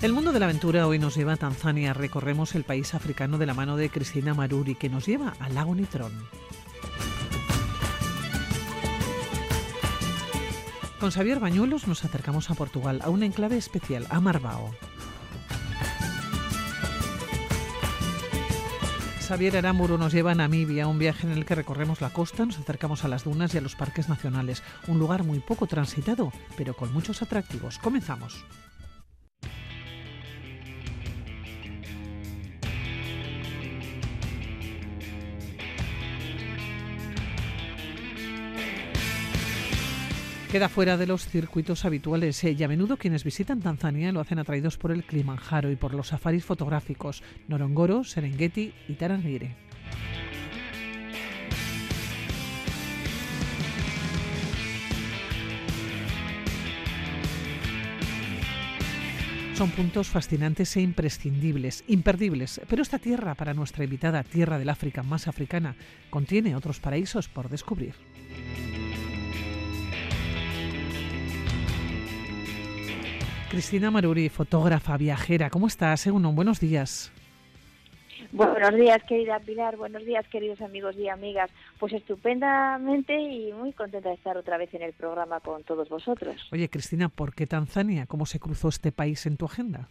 El mundo de la aventura hoy nos lleva a Tanzania. Recorremos el país africano de la mano de Cristina Maruri, que nos lleva al lago Nitrón. Con Xavier Bañuelos nos acercamos a Portugal, a un enclave especial, a Marbao. Xavier Aramburu nos lleva a Namibia, un viaje en el que recorremos la costa, nos acercamos a las dunas y a los parques nacionales, un lugar muy poco transitado, pero con muchos atractivos. Comenzamos. Queda fuera de los circuitos habituales eh, y a menudo quienes visitan Tanzania lo hacen atraídos por el Kilimanjaro y por los safaris fotográficos Norongoro, Serengeti y Tarangire. Son puntos fascinantes e imprescindibles, imperdibles, pero esta tierra, para nuestra invitada tierra del África más africana, contiene otros paraísos por descubrir. Cristina Maruri, fotógrafa, viajera. ¿Cómo estás, Egunon? Buenos días. Buenos días, querida Pilar. Buenos días, queridos amigos y amigas. Pues estupendamente y muy contenta de estar otra vez en el programa con todos vosotros. Oye, Cristina, ¿por qué Tanzania? ¿Cómo se cruzó este país en tu agenda?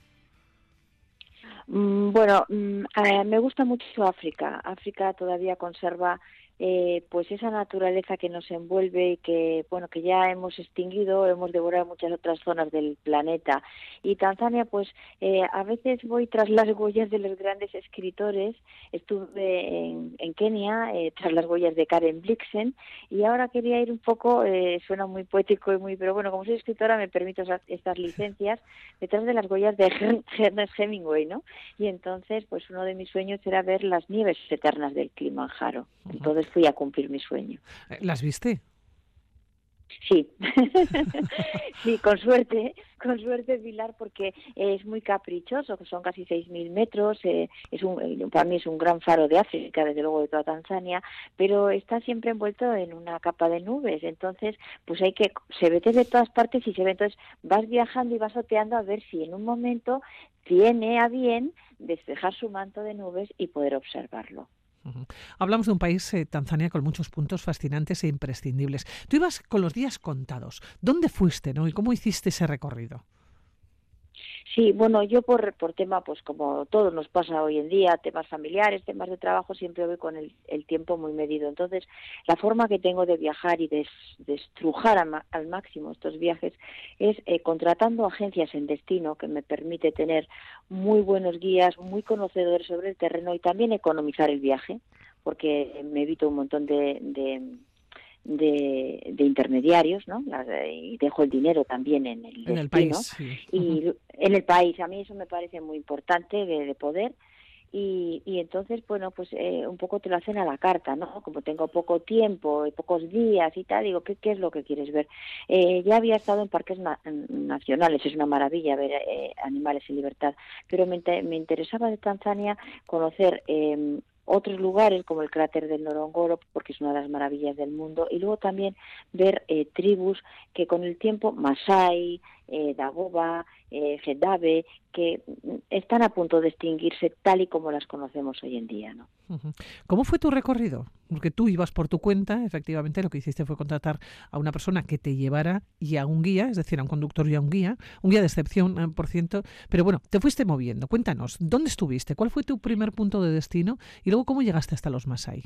Mm, bueno, mm, eh, me gusta mucho África. África todavía conserva eh, pues esa naturaleza que nos envuelve y que bueno que ya hemos extinguido hemos devorado muchas otras zonas del planeta. Y Tanzania pues eh, a veces voy tras las huellas de los grandes escritores. Estuve en, Kenia eh, tras las huellas de Karen Blixen. Y ahora quería ir un poco suena muy poético y muy pero bueno como soy escritora me permito estas licencias detrás de las huellas de Ernest Hemingway no y entonces pues uno de mis sueños era ver las nieves eternas del Kilimanjaro entonces fui a cumplir mi sueño. Eh, ¿Las viste? Sí, sí, con suerte, con suerte Pilar, porque es muy caprichoso, son casi 6.000 metros, eh, es un, eh, para mí es un gran faro de África, desde luego de toda Tanzania, pero está siempre envuelto en una capa de nubes, entonces pues hay que, se ve desde todas partes y se ve, entonces vas viajando y vas oteando a ver si en un momento tiene a bien despejar su manto de nubes y poder observarlo. Hablamos de un país, eh, Tanzania, con muchos puntos fascinantes e imprescindibles. Tú ibas con los días contados. ¿Dónde fuiste no? y cómo hiciste ese recorrido? Sí, bueno, yo por, por tema, pues como todo nos pasa hoy en día, temas familiares, temas de trabajo, siempre voy con el, tiempo muy medido. Entonces, la forma que tengo de viajar y de, estrujar al máximo estos viajes es eh, contratando agencias en destino que me permite tener muy buenos guías, muy conocedores sobre el terreno y también economizar el viaje, porque me evito un montón de de, intermediarios, ¿no? y dejo el dinero también en el, en el país. Y en el país, a mí eso me parece muy importante de, poder. Y, y, entonces, bueno, pues eh, un poco te lo hacen a la carta, ¿no? Como tengo poco tiempo y pocos días y tal, digo, ¿qué, qué es lo que quieres ver? Eh, ya había estado en parques nacionales, es una maravilla ver eh, animales en libertad, pero me, me interesaba de Tanzania conocer eh, otros lugares como el cráter del Norongoro, porque es una de las maravillas del mundo, y luego también ver eh, tribus que con el tiempo, Masai, eh, Dagoba, eh, que están a punto de extinguirse tal y como las conocemos hoy en día. ¿no? ¿Cómo fue tu recorrido? Porque tú ibas por tu cuenta, efectivamente lo que hiciste fue contratar a una persona que te llevara y a un guía, es decir, a un conductor y a un guía, un guía de excepción, eh, por ciento, pero bueno, te fuiste moviendo. Cuéntanos, ¿dónde estuviste? ¿Cuál fue tu primer punto de destino? Y luego, ¿cómo llegaste hasta los Masai?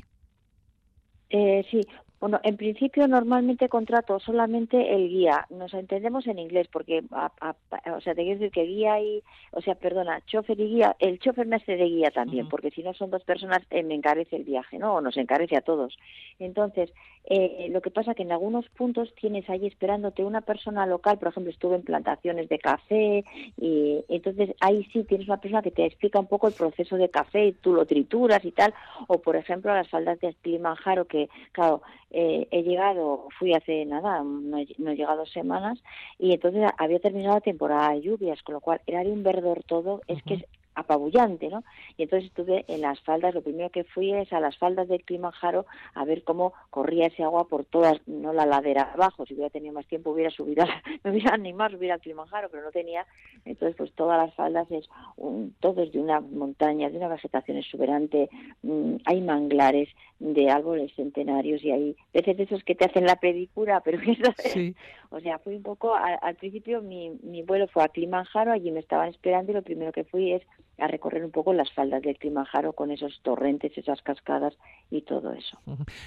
Eh, sí, bueno, en principio normalmente contrato solamente el guía. Nos entendemos en inglés porque, o sea, te quiero decir que guía y, o sea, perdona, chofer y guía, el chofer me hace de guía también, porque si no son dos personas eh, me encarece el viaje, ¿no? O nos encarece a todos. Entonces, eh, lo que pasa que en algunos puntos tienes ahí esperándote una persona local, por ejemplo, estuve en plantaciones de café y entonces ahí sí tienes una persona que te explica un poco el proceso de café y tú lo trituras y tal, o por ejemplo las faldas de Kilimanjaro que, claro, eh, he llegado, fui hace nada, no he, llegado semanas, y entonces había terminado la temporada de lluvias, con lo cual era de un verdor todo, es que es apabullante, ¿no? Y entonces estuve en las faldas, lo primero que fui es a las faldas del Kilimanjaro a ver cómo corría ese agua por todas, no la ladera abajo, si hubiera tenido más tiempo hubiera subido, me hubiera animado a subir al Kilimanjaro, pero no tenía, entonces pues todas las faldas es un, todo es de una montaña, de una vegetación exuberante, mm, hay manglares de árboles centenarios y hay veces de esos que te hacen la pedicura, pero sí. o sea, fui un poco, al, principio mi, mi vuelo fue a Kilimanjaro, allí me estaban esperando y lo primero que fui es a recorrer un poco las faldas del Kilimanjaro con esos torrentes, esas cascadas y todo eso.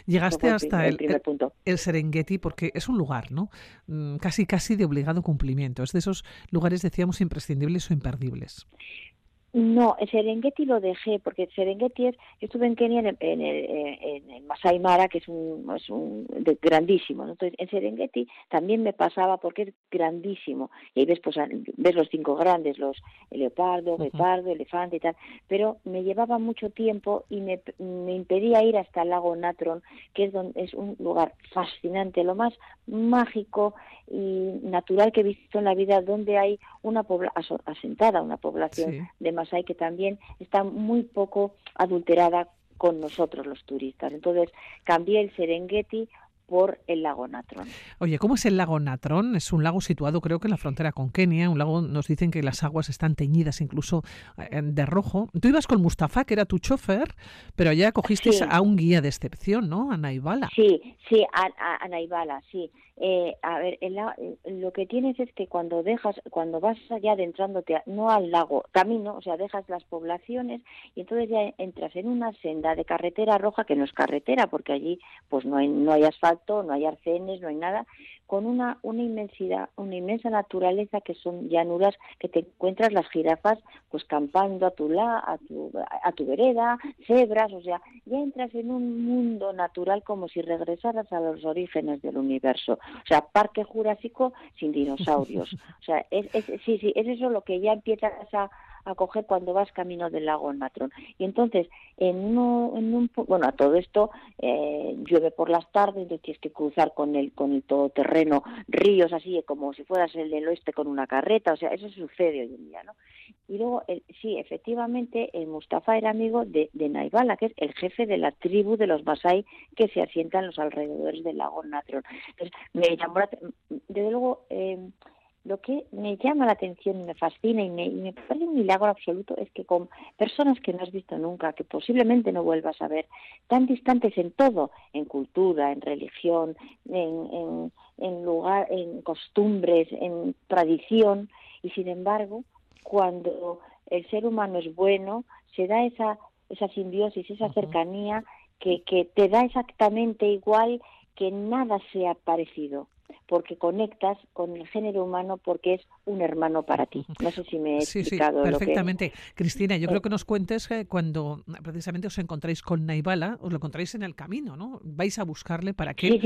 Llegaste hasta el, primer punto. el, Serengeti porque es un lugar, ¿no? Mm, casi casi de obligado cumplimiento. Es de esos lugares, decíamos, imprescindibles o imperdibles. No, el Serengeti lo dejé, porque Serengeti es, yo estuve en Kenia en, en, en, Masai Mara, que es un, es un grandísimo, entonces en Serengeti también me pasaba porque es grandísimo, y ahí ves, pues, ves los cinco grandes, los el leopardo, guepardo, elefante y tal, pero me llevaba mucho tiempo y me, me impedía ir hasta el lago Natron, que es, donde, es un lugar fascinante, lo más mágico y natural que he visto en la vida, donde hay una población asentada, una población de Masai que también está muy poco adulterada con nosotros los turistas. Entonces cambié el Serengeti por el lago Natron. Oye, ¿cómo es el lago Natron? Es un lago situado creo que en la frontera con Kenia, un lago, nos dicen que las aguas están teñidas incluso eh, de rojo. Tú ibas con Mustafa, que era tu chofer, pero allá cogiste a un guía de excepción, ¿no? A Naibala. Sí, sí, a, a Naibala, sí. Eh, a ver, el, lo que tienes es que cuando dejas, cuando vas allá adentrándote, no al lago, camino, o sea, dejas las poblaciones y entonces ya entras en una senda de carretera roja que no es carretera porque allí pues no hay, no hay asfalto, no hay arcenes, no hay nada, con una, una inmensidad, una inmensa naturaleza que son llanuras que te encuentras las jirafas pues campando a tu la, a tu, a tu vereda, cebras, o sea, ya entras en un mundo natural como si regresaras a los orígenes del universo. O sea, parque jurásico sin dinosaurios. O sea, es, es, sí, sí, es eso lo que ya empiezas a, a coger cuando vas camino del lago en Matrón. Y entonces, en, en un, bueno, a todo esto eh, llueve por las tardes, entonces tienes que cruzar con el, con el todoterreno ríos así, como si fueras el del oeste con una carreta, o sea, eso sucede hoy en día, ¿no? Y luego, sí, efectivamente, el Mustafa era amigo de, de Naibala, que es el jefe de la tribu de los Masai que se asientan en los alrededores del lago Natron. Entonces, me llamó la, desde luego, eh, lo que me llama la atención y me fascina y me, parece un milagro absoluto es que con personas que no has visto nunca, que posiblemente no vuelvas a ver, tan distantes en todo, en cultura, en religión, en, en, lugar, en costumbres, en tradición, y sin embargo, cuando el ser humano es bueno, se da esa, esa simbiosis, esa cercanía que, que te da exactamente igual que nada sea parecido porque conectas con el género humano porque es un hermano para ti. No sé si me he explicado. Sí, perfectamente. Cristina, yo creo que nos cuentes que cuando precisamente os encontráis con Naibala, os lo encontráis en el camino, ¿no? Vais a buscarle para que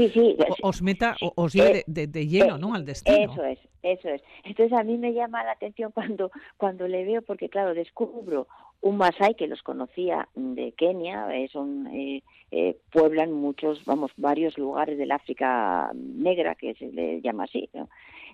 os meta, o os lleve de, de, lleno, ¿no? Al destino. Eso es, eso es. Entonces a mí me llama la atención cuando, cuando le veo, porque claro, descubro un Masai que los conocía de Kenia, eh, son eh, eh, pueblan muchos, vamos, varios lugares del África negra, que se le llama así, ¿no?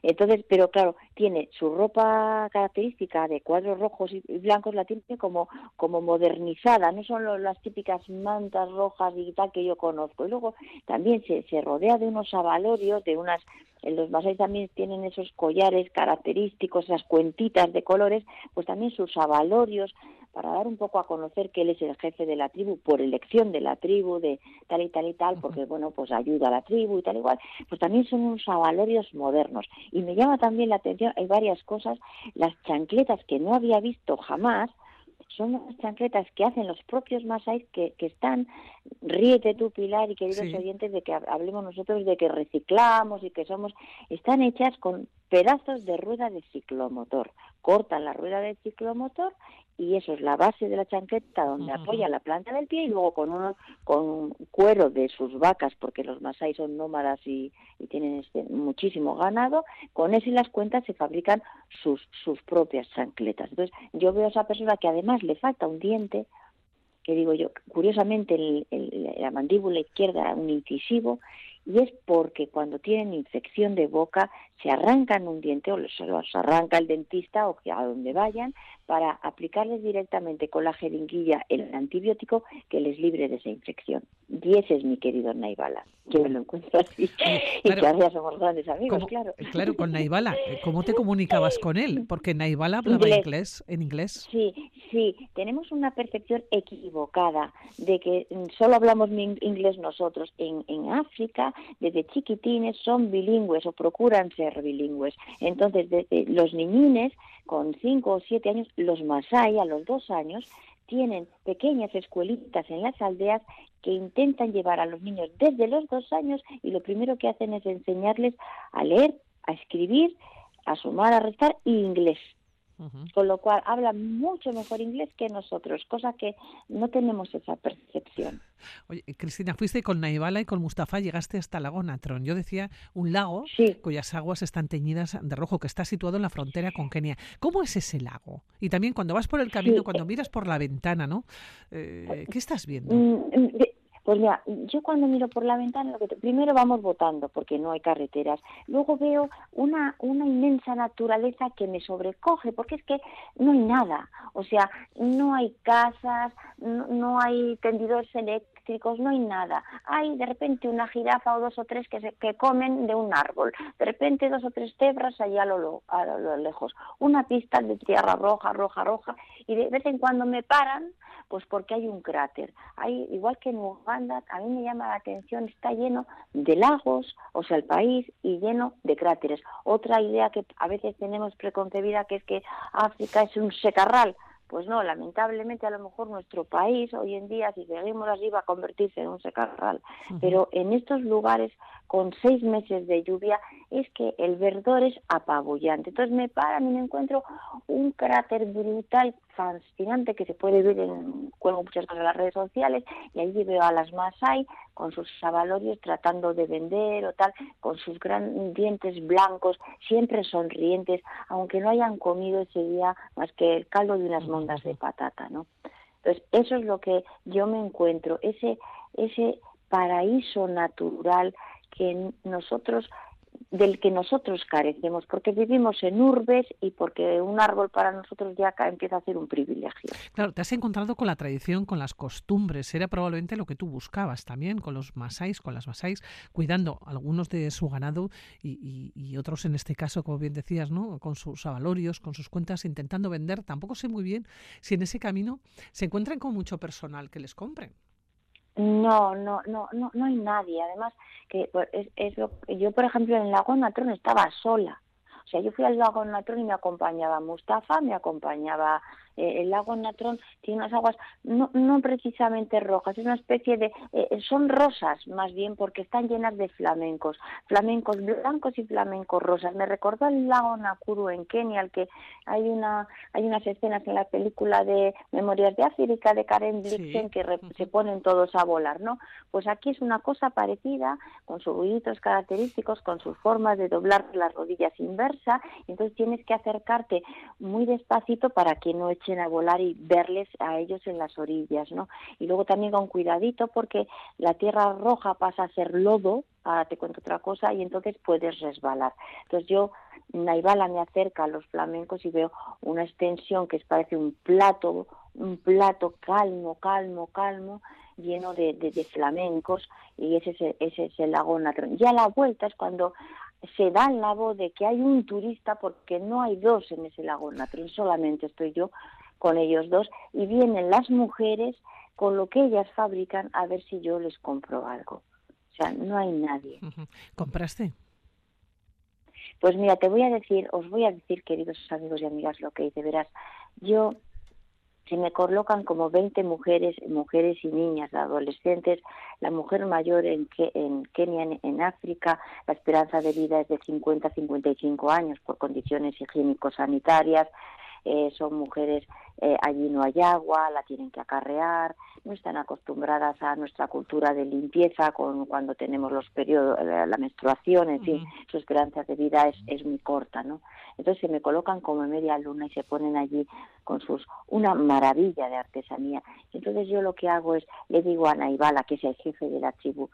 Entonces, pero claro, tiene su ropa característica de cuadros rojos y blancos, la tiene como, como modernizada, no son las típicas mantas rojas y tal que yo conozco. Y luego también se, se rodea de unos avalorios, de unas los masai también tienen esos collares característicos, esas cuentitas de colores, pues también sus avalorios, para dar un poco a conocer que él es el jefe de la tribu por elección de la tribu, de tal y tal y tal, porque bueno, pues ayuda a la tribu y tal igual, pues también son unos avalorios modernos. Y me llama también la atención, hay varias cosas, las chancletas que no había visto jamás, son las chancletas que hacen los propios masáis que, que están, ríete tú Pilar y queridos oyentes de que hablemos nosotros de que reciclamos y que somos, están hechas con pedazos de rueda de ciclomotor. Cortan la rueda de ciclomotor y eso es la base de la chanqueta donde apoya la planta del pie y luego con uno, con cuero de sus vacas porque los masai son nómadas y, y tienen este, muchísimo ganado con eso y las cuentas se fabrican sus sus propias chancletas. Entonces yo veo a esa persona que además le falta un diente que digo yo curiosamente el, la mandíbula izquierda un incisivo y es porque cuando tienen infección de boca se arrancan un diente o se los arranca el dentista o a donde vayan para aplicarles directamente con la jeringuilla el antibiótico que les libre de esa infección. Y ese es mi querido Naibala. Yo me lo encuentro así. y gracias, somos grandes amigos, claro. Claro, con Naibala. ¿Cómo te comunicabas con él? Porque Naibala hablaba inglés. en inglés. Sí, sí. Tenemos una percepción equivocada de que solo hablamos inglés nosotros. En, en África, desde chiquitines, son bilingües o procuran ser bilingües. Entonces, desde los niñines con cinco o siete años, los masái a los dos años tienen pequeñas escuelitas en las aldeas que intentan llevar a los niños desde los dos años y lo primero que hacen es enseñarles a leer, a escribir, a sumar, a restar y inglés. Con lo cual habla mucho mejor inglés que nosotros, cosa que no tenemos esa percepción. Oye, Cristina, fuiste con Naibala y con Mustafa, llegaste hasta lago Natron. Yo decía un lago cuyas aguas están teñidas de rojo, que está situado en la frontera con Kenia. ¿Cómo es ese lago? Y también cuando vas por el camino, cuando miras por la ventana, ¿no? Eh, ¿Qué estás viendo? Mm, pues mira, yo cuando miro por la ventana, lo que primero vamos votando porque no hay carreteras. Luego veo una, una inmensa naturaleza que me sobrecoge porque es que no hay nada. O sea, no hay casas, no, no hay tendidores eléctricos, no hay nada. Hay de repente una jirafa o dos o tres que, se, que comen de un árbol. De repente dos o tres cebras allá a lo, a lo lejos. Una pista de tierra roja, roja, roja. Y de vez en cuando me paran pues porque hay un cráter. Hay, igual que en Uganda, a mí me llama la atención, está lleno de lagos, o sea, el país, y lleno de cráteres. Otra idea que a veces tenemos preconcebida que es que África es un secarral. Pues no, lamentablemente a lo mejor nuestro país hoy en día, si seguimos así, va a convertirse en un secarral. Pero en estos lugares, con seis meses de lluvia, es que el verdor es apabullante. Entonces me paran y me encuentro un cráter brutal fascinante que se puede ver en cuelgo muchas cosas en las redes sociales y allí veo a las Masai con sus sabalorios tratando de vender o tal, con sus grandes dientes blancos, siempre sonrientes, aunque no hayan comido ese día más que el caldo de unas mondas de patata, ¿no? Entonces, eso es lo que yo me encuentro, ese, ese paraíso natural que nosotros del que nosotros carecemos, porque vivimos en urbes y porque un árbol para nosotros ya empieza a ser un privilegio. Claro, te has encontrado con la tradición, con las costumbres, era probablemente lo que tú buscabas también, con los masáis, con las masáis, cuidando algunos de su ganado y, y otros en este caso, como bien decías, ¿no? con sus avalorios, con sus cuentas, intentando vender. Tampoco sé muy bien si en ese camino se encuentran con mucho personal que les compre. No, no, no, no, no hay nadie. Además, que pues, es, es yo, por ejemplo, en el lago Natrón estaba sola. O sea, yo fui al lago Natrón y me acompañaba Mustafa, me acompañaba eh, el lago Natrón tiene unas aguas no, no precisamente rojas, es una especie de... Eh, son rosas más bien porque están llenas de flamencos, flamencos blancos y flamencos rosas. Me recordó el lago Nakuru en Kenia, al que hay una hay unas escenas en la película de Memorias de África de Karen Blixen que se ponen todos a volar, ¿no? Pues aquí es una cosa parecida, con sus ruiditos característicos, con sus formas de doblar las rodillas inversa, entonces tienes que acercarte muy despacito para que no a volar y verles a ellos en las orillas, ¿no? Y luego también con cuidadito porque la tierra roja pasa a ser lodo, ahora te cuento otra cosa, y entonces puedes resbalar. Entonces yo, Naibala me acerca a los flamencos y veo una extensión que parece un plato, un plato calmo, calmo, calmo, lleno de, de, flamencos y ese es, ese es el lago Natron. Ya la vuelta es cuando se da la voz de que hay un turista porque no hay dos en ese lago Natron, solamente estoy yo con ellos dos y vienen las mujeres con lo que ellas fabrican a ver si yo les compro algo. O sea, no hay nadie. ¿Compraste? Pues mira, te voy a decir, os voy a decir, queridos amigos y amigas, lo que hice. Verás, yo se me colocan como 20 mujeres, mujeres y niñas, adolescentes. La mujer mayor en, en Kenia, en, África, la esperanza de vida es de 50 a 55 años por condiciones higiénico-sanitarias. Eh, son mujeres, eh, allí no hay agua, la tienen que acarrear, no están acostumbradas a nuestra cultura de limpieza con cuando tenemos los periodos, la, menstruación, en fin, su esperanza de vida es, es muy corta, ¿no? Entonces se me colocan como media luna y se ponen allí con sus una maravilla de artesanía. Entonces yo lo que hago es le digo a Naibala, que es el jefe de la tribu,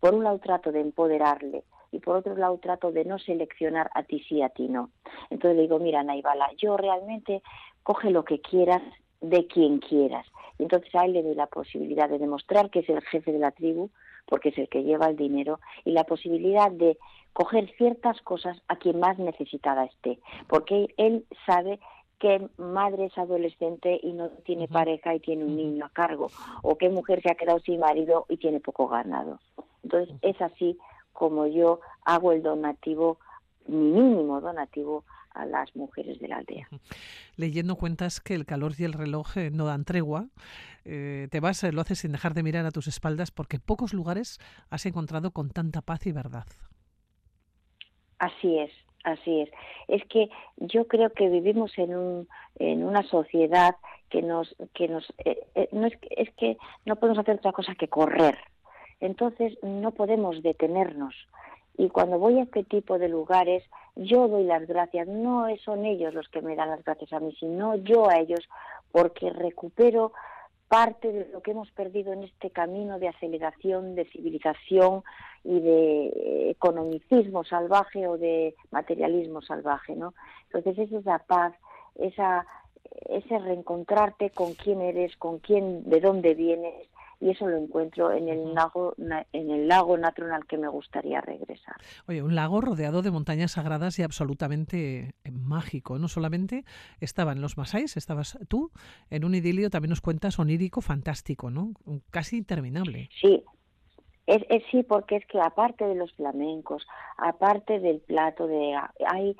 por un lado trato de empoderarle y por otro lado trato de no seleccionar a ti sí, a ti no. Entonces le digo, mira, Naibala, yo realmente coge lo que quieras de quien quieras. Y entonces a él le doy la posibilidad de demostrar que es el jefe de la tribu, porque es el que lleva el dinero, y la posibilidad de coger ciertas cosas a quien más necesitada esté, porque él sabe qué madre es adolescente y no tiene pareja y tiene un niño a cargo, o qué mujer se ha quedado sin marido y tiene poco ganado. Entonces es así como yo hago el donativo, mi mínimo donativo a las mujeres de la aldea. Leyendo cuentas que el calor y el reloj eh, no dan tregua, eh, te vas, eh, lo haces sin dejar de mirar a tus espaldas porque pocos lugares has encontrado con tanta paz y verdad. Así es, así es. Es que yo creo que vivimos en, un, en una sociedad que nos, que nos, no es, es que no podemos hacer otra cosa que correr. Entonces no podemos detenernos. Y cuando voy a este tipo de lugares, yo doy las gracias. No son ellos los que me dan las gracias a mí, sino yo a ellos, porque recupero parte de lo que hemos perdido en este camino de aceleración, de civilización y de economicismo salvaje o de materialismo salvaje, ¿no? Entonces esa es la paz, esa, ese reencontrarte con quién eres, con quién, de dónde vienes, y eso lo encuentro en el lago en el lago natural que me gustaría regresar. Oye, un lago rodeado de montañas sagradas y absolutamente eh, mágico. No solamente estaban los masáis, estabas tú en un idilio, también nos cuentas onírico fantástico, ¿no? Casi interminable. Sí, es, es, sí, porque es que aparte de los flamencos, aparte del plato de hay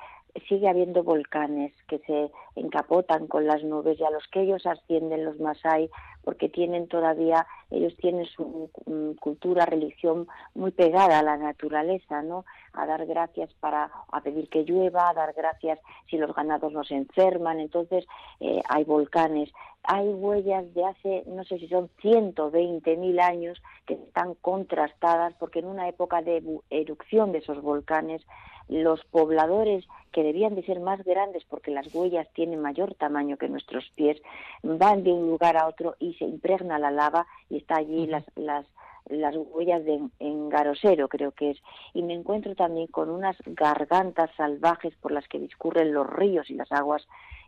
sigue habiendo volcanes que se encapotan con las nubes y a los que ellos ascienden los masai porque tienen todavía ellos tienen su mm, cultura religión muy pegada a la naturaleza no a dar gracias para a pedir que llueva a dar gracias si los ganados no se enferman. Entonces eh, hay volcanes hay huellas de hace no sé si son 120 mil años que están contrastadas porque en una época de erupción de esos volcanes los pobladores que debían de ser más grandes porque las huellas tienen mayor tamaño que nuestros pies, van de un lugar a otro y se impregna la lava y está allí las, las, las huellas de engarosero, creo que es. Y me encuentro también con unas gargantas salvajes por las que discurren los ríos y las aguas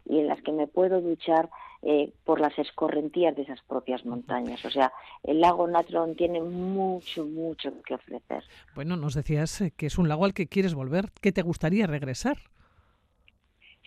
y en las que me puedo duchar eh, por las escorrentías de esas propias montañas. O sea, el lago Natron tiene mucho, mucho que ofrecer. Bueno, nos decías eh, que es un lago al que quieres volver, que te gustaría regresar.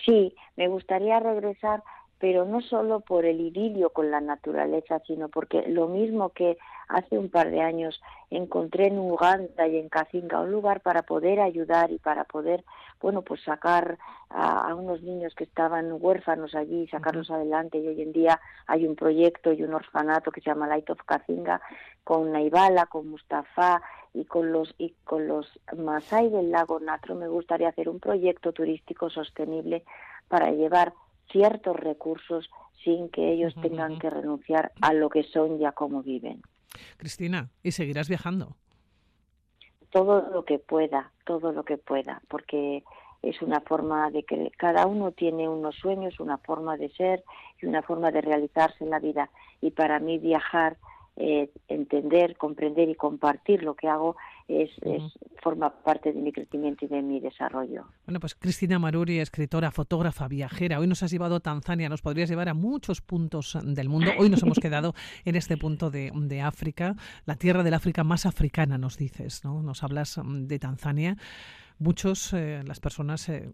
Sí, me gustaría regresar pero no solo por el idilio con la naturaleza, sino porque lo mismo que hace un par de años encontré en Uganda y en Kazinga un lugar para poder ayudar y para poder, bueno, pues sacar a, unos niños que estaban huérfanos allí, sacarlos adelante y hoy en día hay un proyecto y un orfanato que se llama Light of Kazinga con Naibala, con Mustafa y con los y con los Masai del lago Natro me gustaría hacer un proyecto turístico sostenible para llevar ciertos recursos sin que ellos tengan que renunciar a lo que son y a cómo viven. Cristina, ¿y seguirás viajando? Todo lo que pueda, todo lo que pueda, porque es una forma de que cada uno tiene unos sueños, una forma de ser y una forma de realizarse en la vida. Y para mí viajar eh, entender, comprender y compartir lo que hago es, forma parte de mi crecimiento y de mi desarrollo. Bueno, pues Cristina Maruri, escritora, fotógrafa, viajera, hoy nos has llevado a Tanzania, nos podrías llevar a muchos puntos del mundo. Hoy nos hemos quedado en este punto de, de África, la tierra del África más africana, nos dices, ¿no? Nos hablas de Tanzania muchos, eh, las personas eh,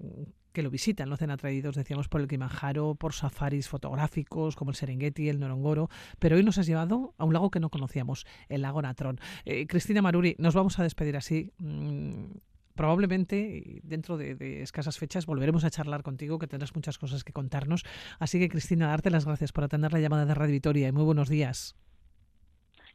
que lo visitan, lo hacen atraídos, decíamos, por el Kilimanjaro, por safaris fotográficos como el Serengeti, el Norongoro, pero hoy nos has llevado a un lago que no conocíamos, el lago Natrón. Eh, Cristina Maruri, nos vamos a despedir así. Mm, probablemente dentro de, de, escasas fechas volveremos a charlar contigo, que tendrás muchas cosas que contarnos. Así que, Cristina, darte las gracias por atender la llamada de Radio Vitoria y muy buenos días.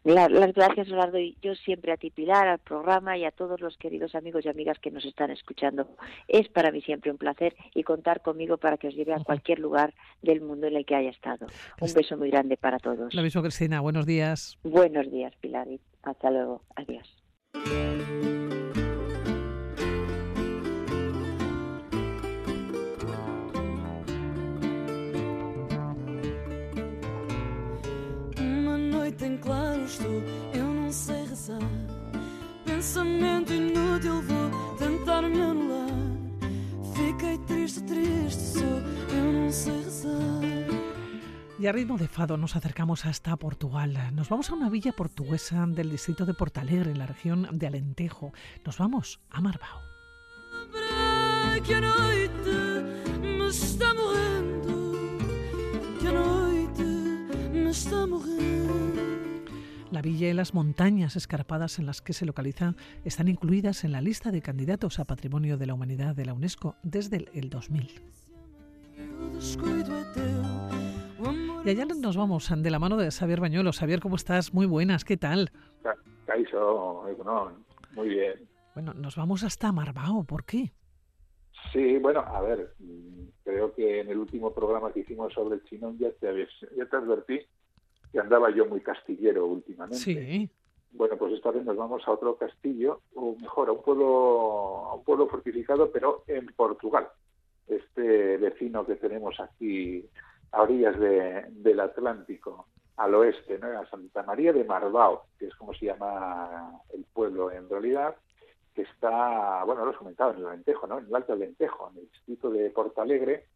Las gracias las doy yo siempre a ti, Pilar, al programa y a todos los queridos amigos y amigas que nos están escuchando. Es para mí siempre un placer y contar conmigo para que os lleve a cualquier lugar del mundo en el que haya estado. Un beso muy grande para todos. Lo mismo, Cristina. Buenos días. Buenos días, Pilar. Hasta luego. Adiós. Noite em claro estou, eu não sei rezar. pensamento inútil vou tentar me anular. Fiquei triste, triste, sou, eu não sei rezar. Y a ritmo de fado nos acercamos hasta Portugal. Nos vamos a una villa portuguesa del distrito de Portalegre, en la región de Alentejo. Nos vamos a Marbao. La villa y las montañas escarpadas en las que se localiza están incluidas en la lista de candidatos a Patrimonio de la Humanidad de la UNESCO desde el 2000. Y allá nos vamos de la mano de Xavier Bañuelo. Xavier, ¿cómo estás? Muy buenas, ¿qué tal? muy bien. Bueno, nos vamos hasta Marbao, ¿por qué? Sí, bueno, a ver, creo que en el último programa que hicimos sobre el chinón ya te, ya te advertí que andaba yo muy castillero últimamente. Sí. Bueno, pues esta vez nos vamos a otro castillo, o mejor, a un pueblo, a un pueblo fortificado, pero en Portugal. Este vecino que tenemos aquí a orillas del Atlántico, al oeste, ¿no? a Santa María de Marbao, que es como se llama el pueblo en realidad, que está, bueno, lo he comentado, en el Alentejo, ¿no? en el Alto Alentejo, en el distrito de Portalegre,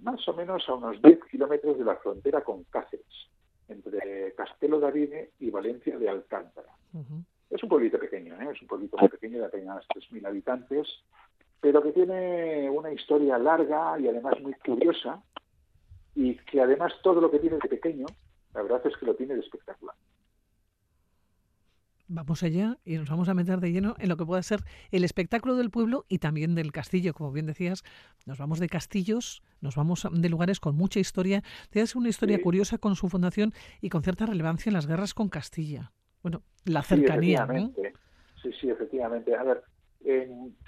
más o menos a unos 10 kilómetros de la frontera con Cáceres, entre Castelo Davide y Valencia de Alcántara. Es un pueblito pequeño, ¿eh? es un pueblito muy pequeño de apenas 3.000 habitantes, pero que tiene una historia larga y además muy curiosa, y que además todo lo que tiene de pequeño, la verdad es que lo tiene de espectacular. Vamos allá y nos vamos a meter de lleno en lo que pueda ser el espectáculo del pueblo y también del castillo. Como bien decías, nos vamos de castillos, nos vamos de lugares con mucha historia. Tienes una historia curiosa con su fundación y con cierta relevancia en las guerras con Castilla. Bueno, la cercanía. Sí, sí, efectivamente. A ver,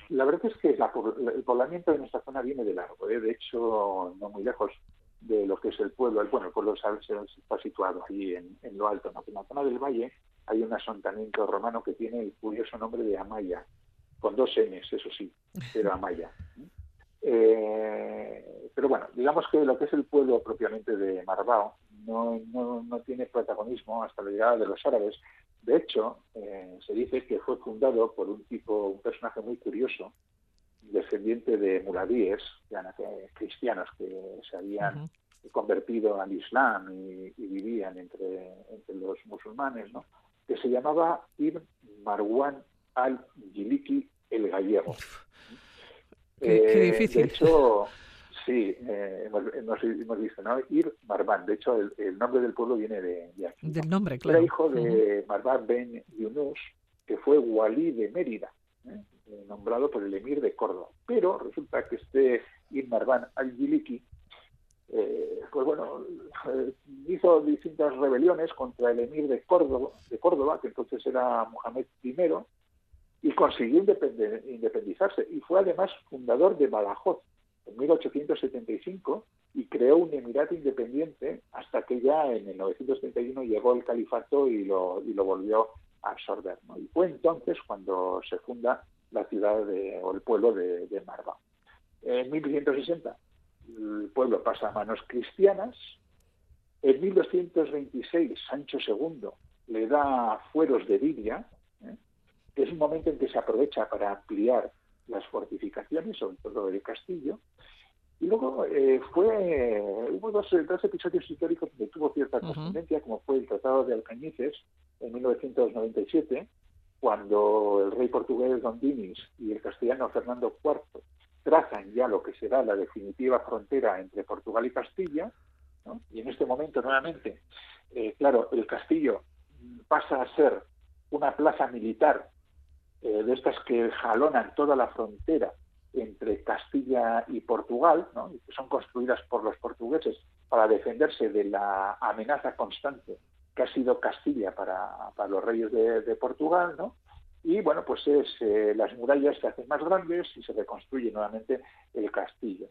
la verdad es que el poblamiento de nuestra zona viene de largo. ¿eh? De hecho, no muy lejos de lo que es el pueblo. Bueno, el pueblo está situado allí en, lo alto, ¿no? En la zona del valle hay un asentamiento romano que tiene el curioso nombre de Amaya, con dos N's, eso sí, pero Amaya. Eh, pero bueno, digamos que lo que es el pueblo propiamente de Marbao no, no, tiene protagonismo hasta la llegada de los árabes. De hecho, eh, se dice que fue fundado por un tipo, un personaje muy curioso, descendiente de muradíes, cristianos que se habían convertido al Islam y, vivían entre, entre, los musulmanes, ¿no? Que se llamaba Ibn Marwan al-Jiliki el Gallego. Qué, difícil. De hecho, sí, eh, hemos, visto, ¿no? Ir Marwan. De hecho, el, nombre del pueblo viene de, aquí. Del nombre, claro. Era hijo de Marwan ben Yunus, que fue walí de Mérida. ¿eh? Eh, nombrado por el emir de Córdoba. Pero resulta que este Marwan al-Yiliki, eh, pues bueno, eh, hizo distintas rebeliones contra el emir de Córdoba, de Córdoba, que entonces era Mohamed I, y consiguió independizarse. Y fue además fundador de Badajoz en 1875 y creó un emirato independiente hasta que ya en el 931 llegó el califato y lo, y lo volvió a absorber. Y fue entonces cuando se funda la ciudad de, o el pueblo de, de Marva. En 1160 el pueblo pasa a manos cristianas. En 1226 Sancho II le da fueros de Lidia, ¿eh? que es un momento en que se aprovecha para ampliar las fortificaciones, sobre todo del castillo. Y luego eh, fue, hubo dos, episodios históricos que tuvo cierta trascendencia, como fue el Tratado de Alcañices en 1997, cuando el rey portugués Don Dinis y el castellano Fernando IV trazan ya lo que será la definitiva frontera entre Portugal y Castilla, y en este momento nuevamente, eh, claro, el castillo pasa a ser una plaza militar eh, de estas que jalonan toda la frontera entre Castilla y Portugal, que son construidas por los portugueses para defenderse de la amenaza constante que ha sido Castilla para, los reyes de, Portugal, ¿no? Y bueno, pues es, eh, las murallas se hacen más grandes y se reconstruye nuevamente el castillo.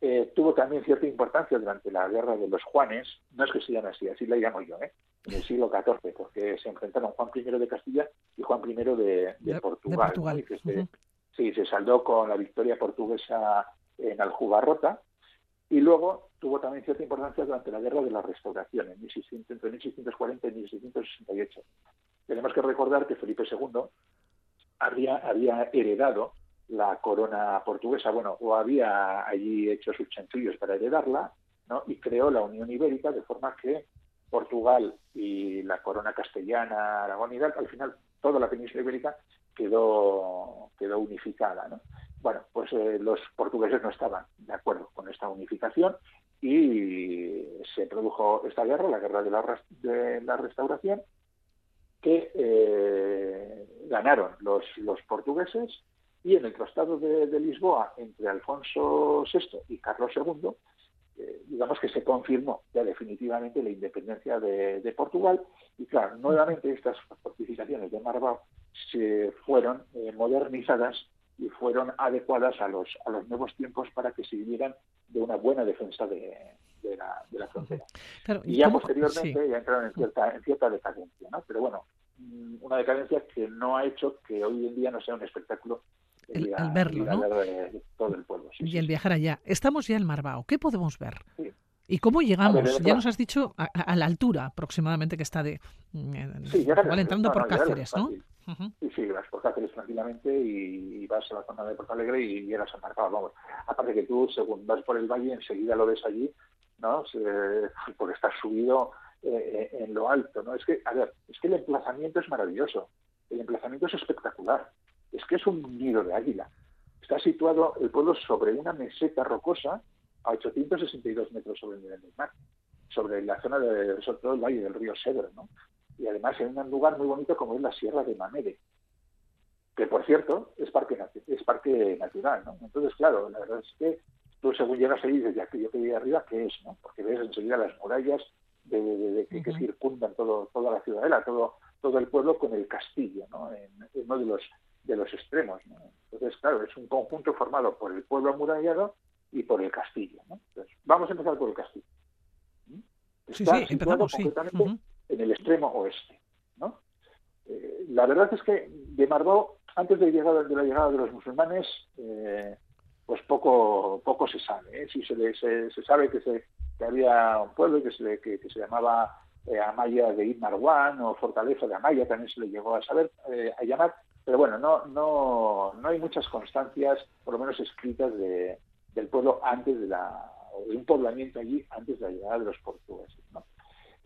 Eh, tuvo también cierta importancia durante la guerra de los Juanes, no es que se llame así, así la llamo yo, ¿eh? en el siglo XIV, porque se enfrentaron Juan I de Castilla y Juan I de, Portugal. Sí, se saldó con la victoria portuguesa en Aljubarrota, y luego tuvo también cierta importancia durante la Guerra de la Restauración, en 1600, entre 1640 y 1668. Tenemos que recordar que Felipe II había, heredado la corona portuguesa, bueno, o había allí hecho sus chanchullos para heredarla, ¿no? y creó la Unión Ibérica de forma que Portugal y la corona castellana, Aragón y tal, al final toda la península ibérica quedó, unificada. ¿no? Bueno, pues eh, los portugueses no estaban de acuerdo con esta unificación y se produjo esta guerra, la guerra de la restauración, que eh, ganaron los, los portugueses y en el Tratado de, de, Lisboa entre Alfonso VI y Carlos II, eh, digamos que se confirmó ya definitivamente la independencia de, de, Portugal y claro, nuevamente estas fortificaciones de Marbao se fueron eh, modernizadas y fueron adecuadas a los, a los nuevos tiempos para que sirvieran de una buena defensa de, de, la, de la, frontera. y, ya posteriormente ya entraron en cierta, en cierta decadencia, ¿no? Pero bueno, una decadencia que no ha hecho que hoy en día no sea un espectáculo el, al verlo, ¿no? todo el pueblo. Sí, y el viajar allá. Estamos ya en Marbao. ¿Qué podemos ver? ¿Y cómo llegamos? ya nos has dicho a, la altura aproximadamente que está de... Mm, sí, igual entrando por Cáceres, ¿no? Sí, sí, vas por Cáceres tranquilamente y, vas a la zona de Porto Alegre y llegas a Marbao. Vamos, aparte que tú, según vas por el valle, enseguida lo ves allí, ¿no? porque estás subido eh, en lo alto, ¿no? Es que, a ver, es que el emplazamiento es maravilloso. El emplazamiento es espectacular es que es un nido de águila. Está situado el pueblo sobre una meseta rocosa a 862 metros sobre el nivel del mar, sobre la zona de, sobre todo el valle del río Segre, ¿no? Y además en un lugar muy bonito como es la Sierra de Mamede, que por cierto es parque, es parque natural, ¿no? Entonces, claro, la verdad es que tú según llegas ahí dices, ya que yo arriba, ¿qué es? ¿no? Porque ves enseguida las murallas de, que, circundan todo, toda la ciudadela, todo, todo el pueblo con el castillo, ¿no? En, en uno de los de los extremos. Entonces, claro, es un conjunto formado por el pueblo amurallado y por el castillo. Entonces, vamos a empezar por el castillo. Está sí, sí, empezamos, en el extremo oeste. ¿no? Eh, la verdad es que de Marbó, antes de, llegar, de la llegada de los musulmanes, eh, pues poco poco se sabe. ¿eh? Si se, se, sabe que, se, que había un pueblo que se, que, se llamaba Amaya de Marwan o Fortaleza de Amaya, también se le llegó a saber, a llamar, pero bueno, no, no, no hay muchas constancias, por lo menos escritas, de, del pueblo antes de la, de un poblamiento allí antes de la llegada de los portugueses. ¿no?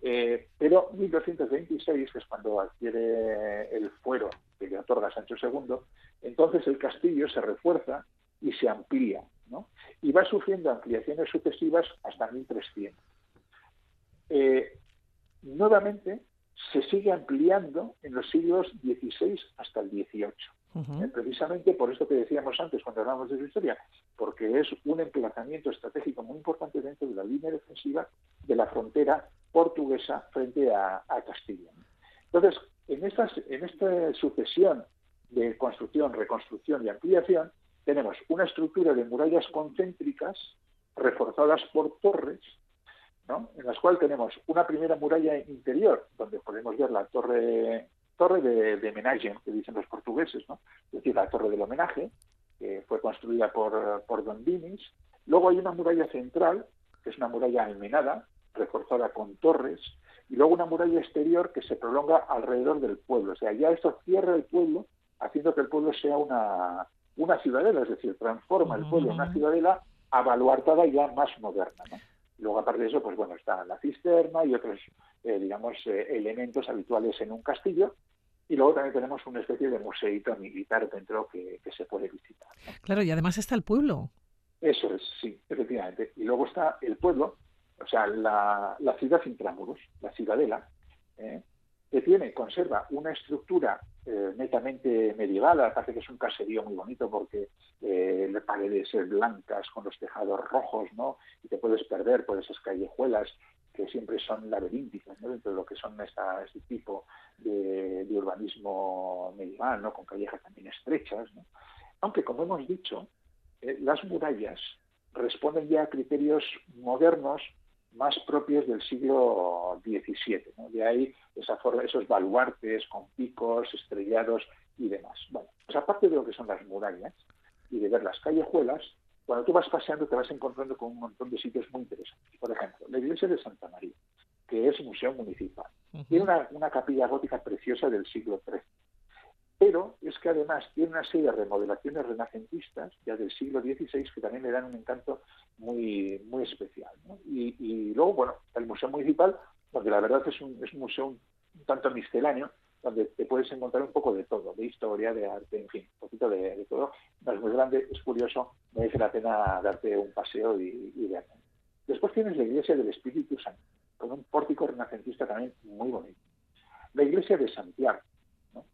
Eh, pero 1226, que es cuando adquiere el fuero que le otorga Sancho II, entonces el castillo se refuerza y se amplía, ¿no? y va sufriendo ampliaciones sucesivas hasta 1300. Eh, nuevamente, se sigue ampliando en los siglos XVI hasta el XVIII. Eh, precisamente por esto que decíamos antes cuando hablábamos de su historia, porque es un emplazamiento estratégico muy importante dentro de la línea defensiva de la frontera portuguesa frente a, Castilla. Entonces, en, estas, en esta sucesión de construcción, reconstrucción y ampliación, tenemos una estructura de murallas concéntricas reforzadas por torres en las cuales tenemos una primera muralla interior, donde podemos ver la torre torre de, de que dicen los portugueses, ¿no? es decir, la torre del homenaje, que fue construida por, por Don Dinis. Luego hay una muralla central, que es una muralla almenada, reforzada con torres, y luego una muralla exterior que se prolonga alrededor del pueblo. O sea, ya esto cierra el pueblo, haciendo que el pueblo sea una, una ciudadela, es decir, transforma el pueblo en una ciudadela avaluartada ya más moderna. ¿no? Luego, aparte de eso, pues bueno, está la cisterna y otros, eh, digamos, eh, elementos habituales en un castillo. Y luego también tenemos una especie de museito militar dentro que, se puede visitar. Claro, y además está el pueblo. Eso es, sí, efectivamente. Y luego está el pueblo, o sea, la, la ciudad intramuros, la ciudadela, ¿eh? que tiene, conserva una estructura eh, netamente medieval, aparte que es un caserío muy bonito porque eh, las paredes blancas con los tejados rojos, ¿no? Y te puedes perder por esas callejuelas que siempre son laberínticas, ¿no? Dentro de lo que son este tipo de, urbanismo medieval, ¿no? Con callejas también estrechas, ¿no? Aunque, como hemos dicho, eh, las murallas responden ya a criterios modernos más propios del siglo XVII. De ahí esa forma, esos baluartes con picos, estrellados y demás. Bueno, pues aparte de lo que son las murallas y de ver las callejuelas, cuando tú vas paseando te vas encontrando con un montón de sitios muy interesantes. Por ejemplo, la iglesia de Santa María, que es museo municipal. Tiene una, capilla gótica preciosa del siglo XIII. Pero es que además tiene una serie de remodelaciones renacentistas ya del siglo XVI que también le dan un encanto muy, muy especial. Y, luego, bueno, el Museo Municipal, donde la verdad es un, es un museo un, tanto misceláneo, donde te puedes encontrar un poco de todo, de historia, de arte, en fin, un poquito de, todo. No es muy grande, es curioso, merece la pena darte un paseo y, y verlo. Después tienes la iglesia del Espíritu Santo, con un pórtico renacentista también muy bonito. La iglesia de Santiago,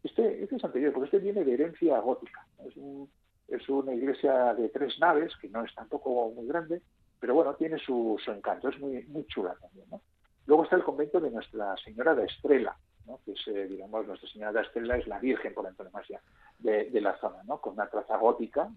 este, este, es anterior, porque este viene de herencia gótica. Es, una iglesia de tres naves, que no es tampoco muy grande, pero bueno, tiene su, encanto, es muy, muy chula también. Luego está el convento de Nuestra Señora de Estrela, que es, eh, digamos, Nuestra Señora de Estrela es la Virgen, por antonomasia, de, de la zona, ¿no? con una traza gótica,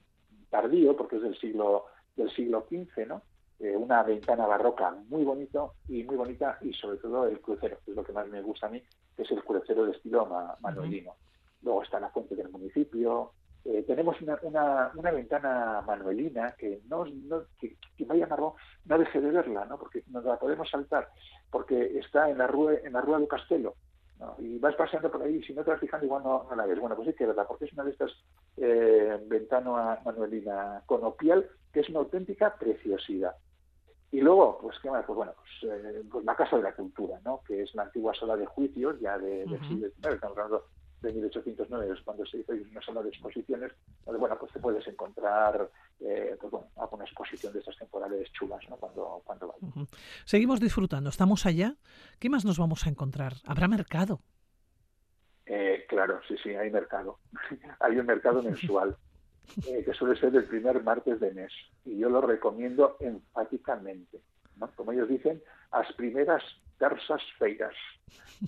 tardío, porque es del siglo, del siglo XV, ¿no? Eh, una ventana barroca muy bonito y muy bonita y sobre todo el crucero, que es lo que más me gusta a mí, que es el crucero de estilo manuelino. Luego está la fuente del municipio. Eh, tenemos una, una, una, ventana manuelina que no, no que, vaya a no deje de verla, ¿no? porque nos la podemos saltar, porque está en la rúa, en la rúa del Castelo, y vas paseando por ahí y si no te vas fijando igual no, la ves. Bueno, pues sí que verdad, porque es una de estas eh, ventanas manuelina conopial que es una auténtica preciosidad. Y luego, pues, ¿qué más? Pues bueno, pues, eh, pues, la Casa de la Cultura, ¿no? Que es la antigua sala de juicios, ya de, del siglo XIX, estamos hablando de 1809, es cuando se hizo una sala de exposiciones, donde, bueno, pues te puedes encontrar, eh, pues bueno, alguna exposición de estas temporales chulas, ¿no? Cuando, cuando vayas. Seguimos disfrutando, estamos allá. ¿Qué más nos vamos a encontrar? ¿Habrá mercado? Eh, claro, sí, sí, hay mercado. hay un mercado mensual. Eh, que suele ser el primer martes de mes. Y yo lo recomiendo enfáticamente. Como ellos dicen, las primeras tersas feiras,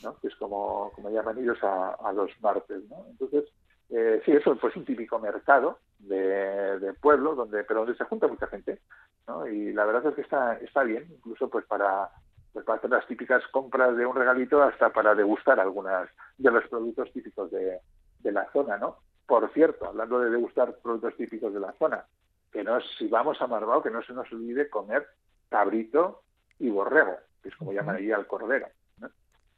¿no? que es como, como llaman ellos a, los martes. ¿no? Entonces, eh, sí, eso pues un típico mercado de, pueblo, donde pero donde se junta mucha gente. ¿no? Y la verdad es que está, está bien, incluso pues para pues para hacer las típicas compras de un regalito hasta para degustar algunas de los productos típicos de, de la zona, ¿no? Por cierto, hablando de degustar productos típicos de la zona, que no, si vamos a Marbao, que no se nos olvide comer cabrito y borrego, que es como llaman allí al cordero,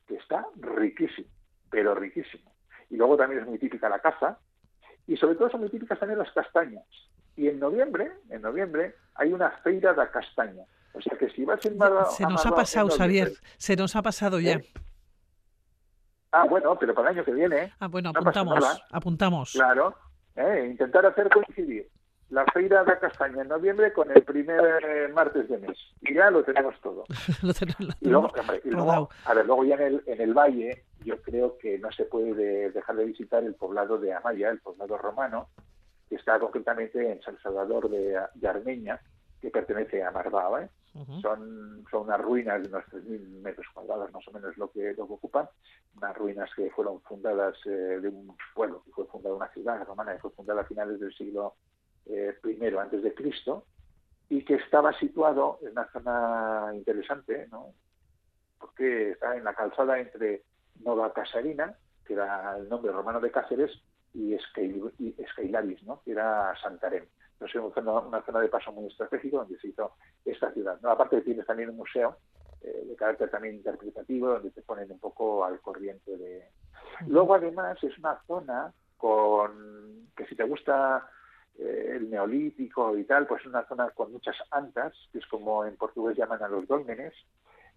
que está riquísimo, pero riquísimo. Y luego también es muy típica la caza, y sobre todo son muy típicas también las castañas. Y en noviembre, en noviembre, hay una feira de castaña. O sea que si vas en Marbao... Se nos ha pasado, Xavier, se nos ha pasado ya. ¿Eh? Ah, bueno, pero para el año que viene. Ah, bueno, apuntamos. apuntamos. Claro. ¿eh? intentar hacer coincidir la feira de castaña en noviembre con el primer martes de mes. Y ya lo tenemos todo. lo tenemos, y luego, a ver, luego ya en el, en el valle, yo creo que no se puede dejar de visitar el poblado de Amaya, el poblado romano, que está concretamente en San Salvador de, de Armeña, que pertenece a Marbao. ¿eh? Son, son unas ruinas de unos 3.000 metros cuadrados, más o menos lo que, lo ocupan, unas ruinas que fueron fundadas eh, de un pueblo, que fue fundada una ciudad romana, que fue fundada a finales del siglo eh, I antes de Cristo, y que estaba situado en una zona interesante, ¿no? porque está en la calzada entre Nova Casarina, que era el nombre romano de Cáceres, y, Escailaris, ¿no? que era Santarém es una zona, una zona de paso muy estratégico donde se hizo esta ciudad. ¿no? Aparte tienes también un museo eh, de carácter también interpretativo donde te ponen un poco al corriente de... Luego además es una zona con que si te gusta eh, el neolítico y tal, pues es una zona con muchas antas, que es como en portugués llaman a los dólmenes.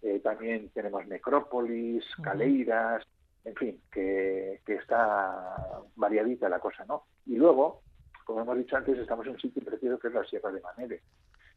Eh, también tenemos necrópolis, caleiras, en fin, que, que está variadita la cosa, ¿no? Y luego como hemos dicho antes, estamos en un sitio precioso que es la Sierra de Manere.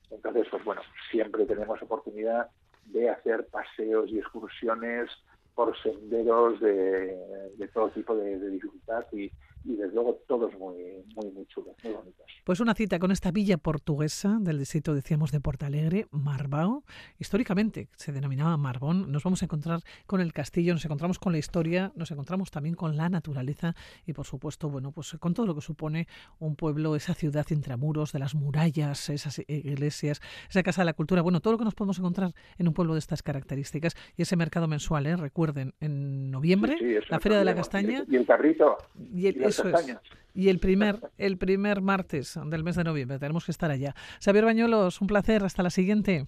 Entonces, pues bueno, siempre tenemos oportunidad de hacer paseos y excursiones por senderos de, todo tipo de, de dificultad y, y desde luego todos muy, muy, muy chulos, muy bonitos. Pues una cita con esta villa portuguesa del distrito, decíamos, de Portalegre, Marbao. Históricamente se denominaba Marbón. Nos vamos a encontrar con el castillo, nos encontramos con la historia, nos encontramos también con la naturaleza y, por supuesto, bueno, pues con todo lo que supone un pueblo, esa ciudad intramuros, de las murallas, esas iglesias, esa casa de la cultura. Bueno, todo lo que nos podemos encontrar en un pueblo de estas características y ese mercado mensual, ¿eh? recuerden, en noviembre, la Feria de la Castaña. Y el, carrito. Eso es. Y el primer, el primer martes del mes de noviembre tenemos que estar allá. Xavier Bañuelos, un placer. Hasta la siguiente.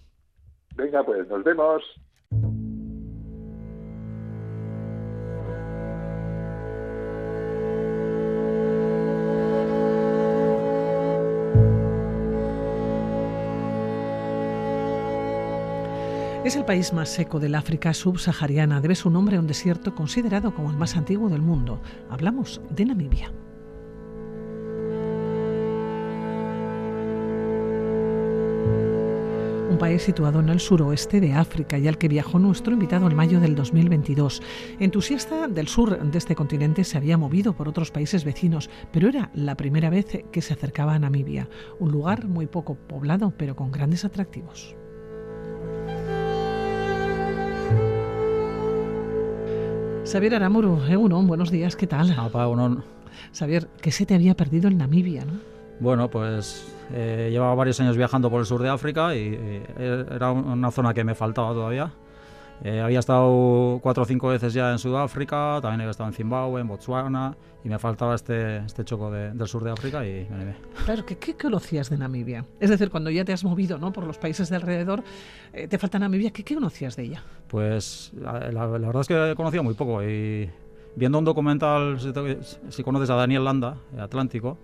Venga, pues nos vemos. Es el país más seco del África subsahariana. Debe su nombre a un desierto considerado como el más antiguo del mundo. Hablamos de Namibia. un país situado en el suroeste de África y al que viajó nuestro invitado en mayo del 2022. Entusiasta del sur de este continente se había movido por otros países vecinos, pero era la primera vez que se acercaba a Namibia, un lugar muy poco poblado pero con grandes atractivos. Xavier Aramuru, Egunon, buenos días, ¿qué tal? Apa, uno... Xavier, ¿qué se te había perdido en Namibia, no? Bueno, pues eh, llevaba varios años viajando por el sur de África y, eh, era una zona que me faltaba todavía. Eh, había estado cuatro o cinco veces ya en Sudáfrica, también había estado en Zimbabue, en Botswana y me faltaba este, este choco del sur de África y me animé. Claro, ¿qué, ¿qué, conocías de Namibia? Es decir, cuando ya te has movido ¿no? por los países de alrededor, te falta Namibia, ¿qué, ¿qué, conocías de ella? Pues la, la, verdad es que conocía muy poco y viendo un documental, si, conoces a Daniel Landa, Atlántico,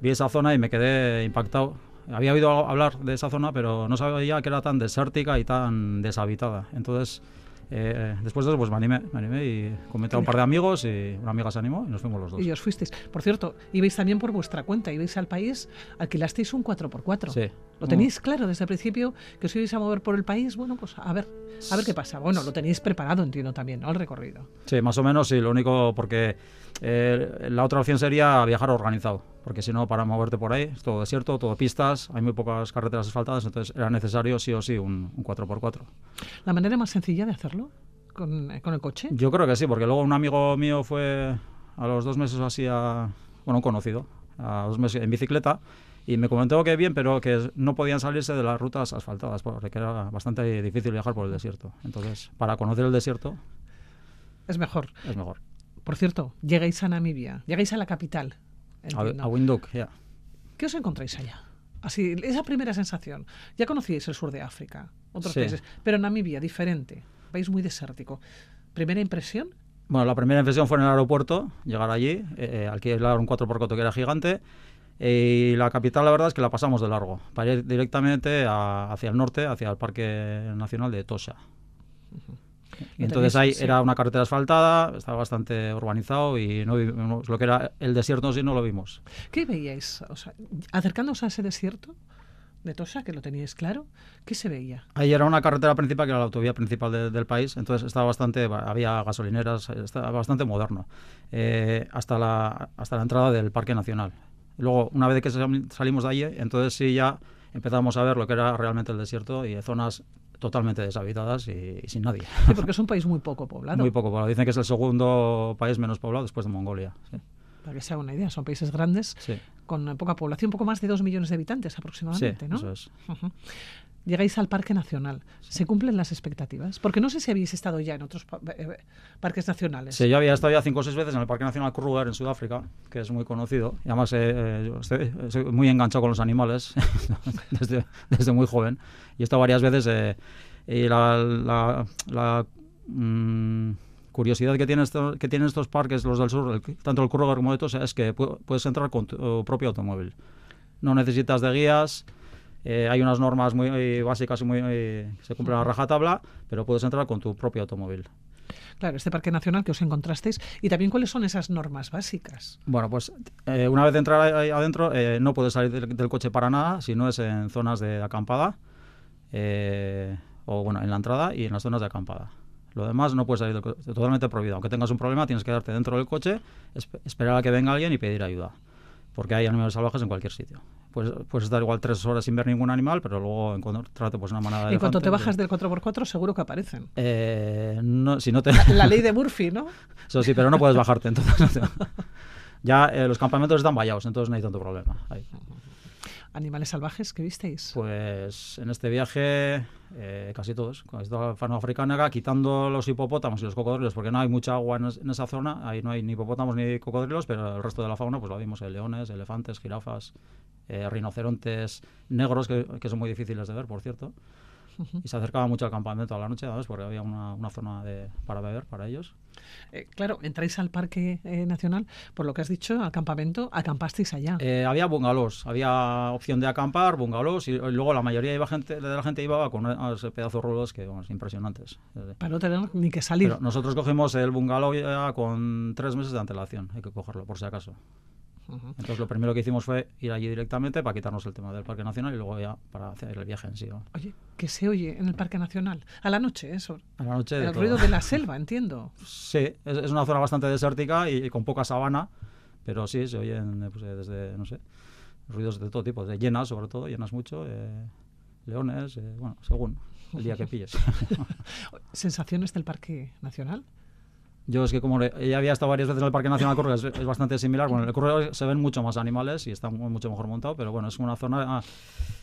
vi esa zona y me quedé impactado. Había oído hablar de esa zona, pero no sabía que era tan desértica y tan deshabitada. Entonces, eh, después de eso, pues me animé, me animé y comenté a un par de amigos y una amiga se animó y nos fuimos los dos. Y os fuisteis. Por cierto, ibais también por vuestra cuenta, ibais al país, alquilasteis un 4x4. Sí. ¿Lo tenéis claro desde el principio que os ibais a mover por el país? Bueno, pues a ver, a ver qué pasa. Bueno, lo tenéis preparado, entiendo también, ¿no? El recorrido. Sí, más o menos, sí. Lo único porque eh, la otra opción sería viajar organizado, porque si no, para moverte por ahí, es todo desierto, todo pistas, hay muy pocas carreteras asfaltadas, entonces era necesario sí o sí un, un 4x4. ¿La manera más sencilla de hacerlo? Con, con, el coche? Yo creo que sí, porque luego un amigo mío fue a los dos meses así a, bueno, un conocido, a dos meses en bicicleta, y me comentó que bien, pero que no podían salirse de las rutas asfaltadas, porque era bastante difícil viajar por el desierto. Entonces, para conocer el desierto... Es mejor. Es mejor. Por cierto, llegáis a Namibia, llegáis a la capital. Entiendo. A, Windhoek, ya. ¿Qué os encontráis allá? Así, esa primera sensación. Ya conocíais el sur de África, otros Sí. países, pero Namibia, diferente, país muy desértico. ¿Primera impresión? Bueno, la primera impresión fue en el aeropuerto, llegar allí, eh, alquilar un 4x4 que era gigante, y la capital la verdad es que la pasamos de largo, para ir directamente a- hacia el norte, hacia el Parque Nacional de Tosha. Y entonces ahí sí. era una carretera asfaltada, estaba bastante urbanizado y no vimos lo que era el desierto sí no lo vimos. ¿Qué veíais? O sea, acercándoos a ese desierto de Tosa, que lo teníais claro, ¿qué se veía? Ahí era una carretera principal que era la autovía principal de- del país, entonces estaba bastante, había gasolineras, estaba bastante moderno, eh, hasta, la, hasta la entrada del Parque Nacional. Luego, una vez que sal- salimos de allí, entonces sí ya empezamos a ver lo que era realmente el desierto y zonas totalmente deshabitadas y, y sin nadie. Sí, porque es un país muy poco poblado. Muy poco poblado. Dicen que es el segundo país menos poblado después de Mongolia. Sí. Para que se haga una idea, son países grandes Sí, con poca población, poco más de dos millones de habitantes sí, aproximadamente, ¿no? eso es. Llegáis al Parque Nacional. ¿Se cumplen las expectativas? Porque no sé si habéis estado ya en otros pa- eh, parques nacionales. Sí, yo había estado ya cinco o seis veces en el Parque Nacional Kruger en Sudáfrica, que es muy conocido. Y además eh, eh, yo estoy, estoy muy enganchado con los animales desde, desde muy joven. Y he estado varias veces. eh, y la, la- la, mm, curiosidad que, tiene esto- que tienen estos parques, los del sur, el- tanto el Kruger como de Tosa, es que pu- puedes entrar con tu propio automóvil. No necesitas de guías. Eh, hay unas normas muy eh, básicas y muy, eh, se cumplen a rajatabla, pero puedes entrar con tu propio automóvil. Claro, este parque nacional que os encontrasteis. Y también cuáles son esas normas básicas. Bueno, pues eh, una vez de entrar adentro, eh, no puedes salir del, del coche para nada si no es en zonas de acampada, eh, o bueno, en la entrada y en las zonas de acampada. Lo demás no puedes salir del coche, totalmente prohibido. Aunque tengas un problema, tienes que quedarte dentro del coche, esp- esperar a que venga alguien y pedir ayuda. Porque hay animales salvajes en cualquier sitio. Puedes, puedes estar igual tres horas sin ver ningún animal, pero luego encontrarte pues una manada de En cuanto te bajas del 4x4, seguro que aparecen. eh, no, si no te... La ley de Murphy, ¿no? Eso sí, pero no puedes bajarte. Entonces, ya eh, los campamentos están vallados, entonces no hay tanto problema. Ahí. Animales salvajes que visteis. Pues en este viaje eh, casi todos, casi toda la fauna africana, quitando los hipopótamos y los cocodrilos, porque no hay mucha agua en, es- en esa zona, ahí no hay ni hipopótamos ni cocodrilos, pero el resto de la fauna pues lo vimos, eh, leones, elefantes, jirafas, eh, rinocerontes negros, que, que son muy difíciles de ver, por cierto. Y se acercaba mucho al campamento a la noche, ¿sabes? Porque había una, una zona de, para beber para ellos. Eh, claro, entráis al Parque eh, Nacional, por lo que has dicho, al campamento, acampasteis allá. Eh, había bungalows, había opción de acampar, bungalows, y, y luego la mayoría iba gente, de la gente iba con unos pedazos rulos que, vamos, impresionantes. Eh, Para no tener ni que salir. Pero nosotros cogimos el bungalow ya con tres meses de antelación, hay que cogerlo por si acaso. Entonces lo primero que hicimos fue ir allí directamente para quitarnos el tema del Parque Nacional y luego ya para hacer el viaje en sí. ¿no? Oye, ¿qué se oye en el Parque Nacional? A la noche, eso. A la noche de El todo. ruido de la selva, entiendo. Sí, es, es una zona bastante desértica y, y con poca sabana, pero sí, se oyen pues, desde, no sé, ruidos de todo tipo, de llenas sobre todo, llenas mucho, eh, leones, eh, bueno, según el día que pilles. ¿Sensaciones del Parque Nacional? Yo es que como ya había estado varias veces en el Parque Nacional Curro, es, es bastante similar. Bueno, en el Curro se ven mucho más animales y está mu- mucho mejor montado, pero bueno, es una zona, ah,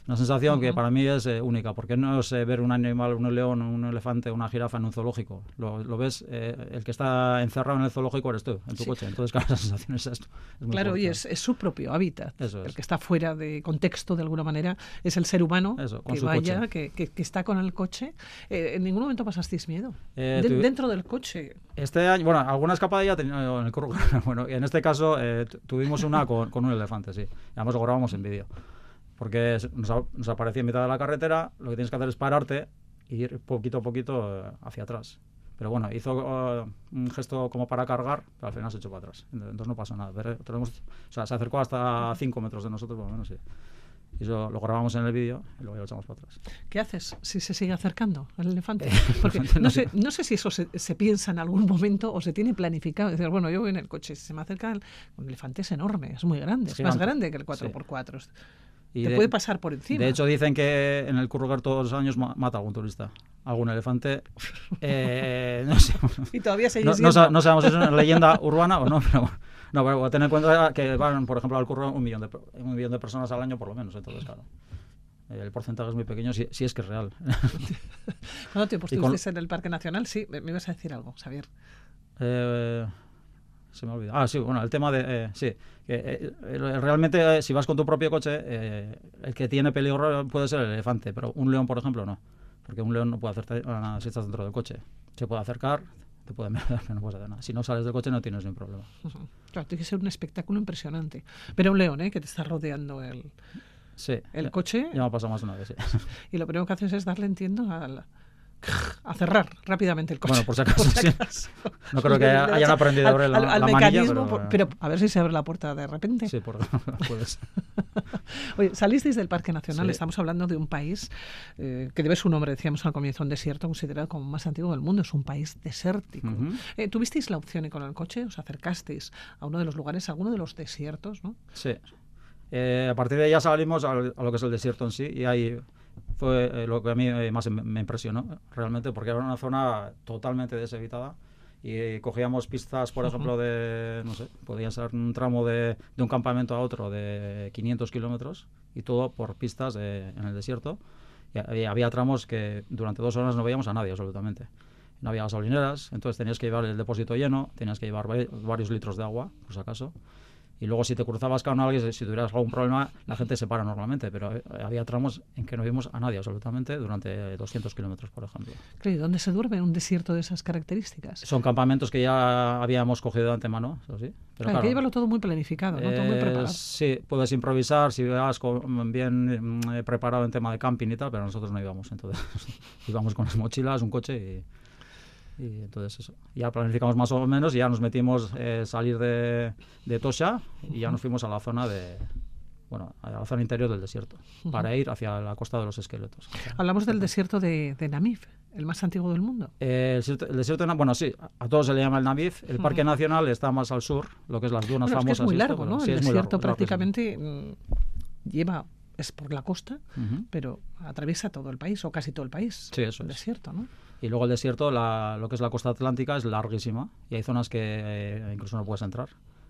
una sensación que Ujú. para mí es eh, única, porque no es eh, ver un animal, un león, un elefante, una jirafa en un zoológico. Lo, lo ves, eh, el que está encerrado en el zoológico eres tú, en tu Sí. coche. Entonces, claro, la sensación es esto. es Claro, y fuerte. es, es su propio hábitat. Eso El que está fuera de contexto de alguna manera es el ser humano Eso, que vaya, que, que- que está con el coche. Eh, ¿En ningún momento pasasteis miedo? Eh, De- dentro del coche. Este año, bueno, alguna escapada ya tenido en el bueno, y en este caso eh, tu- tuvimos una con, con un elefante, sí. Y además lo grabamos en vídeo. Porque nos, a- nos aparecía en mitad de la carretera, lo que tienes que hacer es pararte y ir poquito a poquito eh, hacia atrás. Pero bueno, hizo eh, un gesto como para cargar, pero al final se echó para atrás. Entonces no pasó nada. Pero tenemos- o sea, se acercó hasta 5 metros de nosotros, por lo menos, sí. Y eso lo grabamos en el vídeo y luego ya lo echamos para atrás. ¿Qué haces si se sigue acercando el elefante? Eh, Porque no sé, no sé si eso se, se piensa en algún momento o se tiene planificado. Decir, bueno, yo voy en el coche, si se me acerca el, un elefante es enorme, es muy grande, es, Es más grande que el 4x4. Y Te de- puede pasar por encima. De hecho, dicen que en el Currugar todos los años ma- mata a algún turista. Algún elefante. Eh, no sé. y todavía No, no, no sabemos si es una leyenda urbana o no, pero, no, pero tener en cuenta que van, por ejemplo, al Curro un millón, de, un millón de personas al año por lo menos. Entonces, claro. El porcentaje es muy pequeño si, si es que es real. ¿Cuánto tiempo y con- en el Parque Nacional? Sí, me, me ibas a decir algo, Xavier. Eh, se me olvidado. Ah, sí, bueno, el tema de. eh, sí, que eh, eh, realmente eh, si vas con tu propio coche, eh, el que tiene peligro puede ser el elefante, pero un león, por ejemplo, no. Porque un león no puede hacerte nada si estás dentro del coche. Se puede acercar, te puede mirar, no puedes hacer nada. Si no sales del coche no tienes ningún problema. Claro, tiene que ser un espectáculo impresionante. Pero un león, ¿eh? Que te está rodeando el, Sí. el ya- coche Ya me ha pasado más de una vez, sí. y lo primero que haces es darle, entiendo, al- a cerrar rápidamente el coche. Bueno, por si acaso, sí. acaso. No creo que hayan aprendido a abrir la- al- al la manilla, mecanismo, pero- por- pero a ver si se abre la puerta de repente. Sí, por, puedes. Oye, salisteis del Parque Nacional, Sí. estamos hablando de un país eh, que debe su nombre, decíamos al comienzo, un desierto considerado como más antiguo del mundo, es un país desértico. Ujú. Eh, ¿Tuvisteis la opción y con el coche os acercasteis a uno de los lugares, a alguno de los desiertos, ¿no? Sí. Eh, a partir de ahí ya salimos al- a lo que es el desierto en sí y ahí fue eh, lo que a mí eh, más me impresionó realmente porque era una zona totalmente deshabitada y eh, cogíamos pistas, por ejemplo, de, no sé, podía ser un tramo de, de un campamento a otro de 500 kilómetros y todo por pistas de- en el desierto. Y había, había tramos que durante dos horas no veíamos a nadie absolutamente. No había gasolineras, entonces tenías que llevar el depósito lleno, tenías que llevar va- varios litros de agua, por si acaso. Y luego si te cruzabas con alguien, si tuvieras algún problema, la gente se para normalmente, pero eh, había tramos en que no vimos a nadie absolutamente durante 200 kilómetros, por ejemplo. Claro, ¿y ¿Dónde se duerme en un desierto de esas características? Son campamentos que ya habíamos cogido de antemano, eso sí. Pero Claro, hay que claro, llevarlo todo muy planificado, ¿no? todo muy eh, preparado. Sí, puedes improvisar si vas con- bien mm, eh, preparado en tema de camping y tal, pero nosotros no íbamos, entonces íbamos con las mochilas, un coche y, y entonces eso. Ya planificamos más o menos y ya nos metimos eh, salir de, de Tosha y ya nos fuimos a la zona de bueno, a la zona interior del desierto para ir hacia la costa de los esqueletos. Hablamos del desierto de, de Namib, el más antiguo del mundo. Eh, el, desierto, el desierto de Na- bueno, sí, a todos se le llama el Namib. El Parque Nacional está más al sur, lo que es las dunas Bueno, es que famosas. es muy esto, largo, pero ¿no? sí, el desierto largo, prácticamente mm, lleva, es por la costa, pero atraviesa todo el país, o casi todo el país. Sí, eso el es. desierto, ¿no? Y luego el desierto, la- lo que es la costa atlántica, es larguísima. Y hay zonas que eh, incluso no puedes entrar.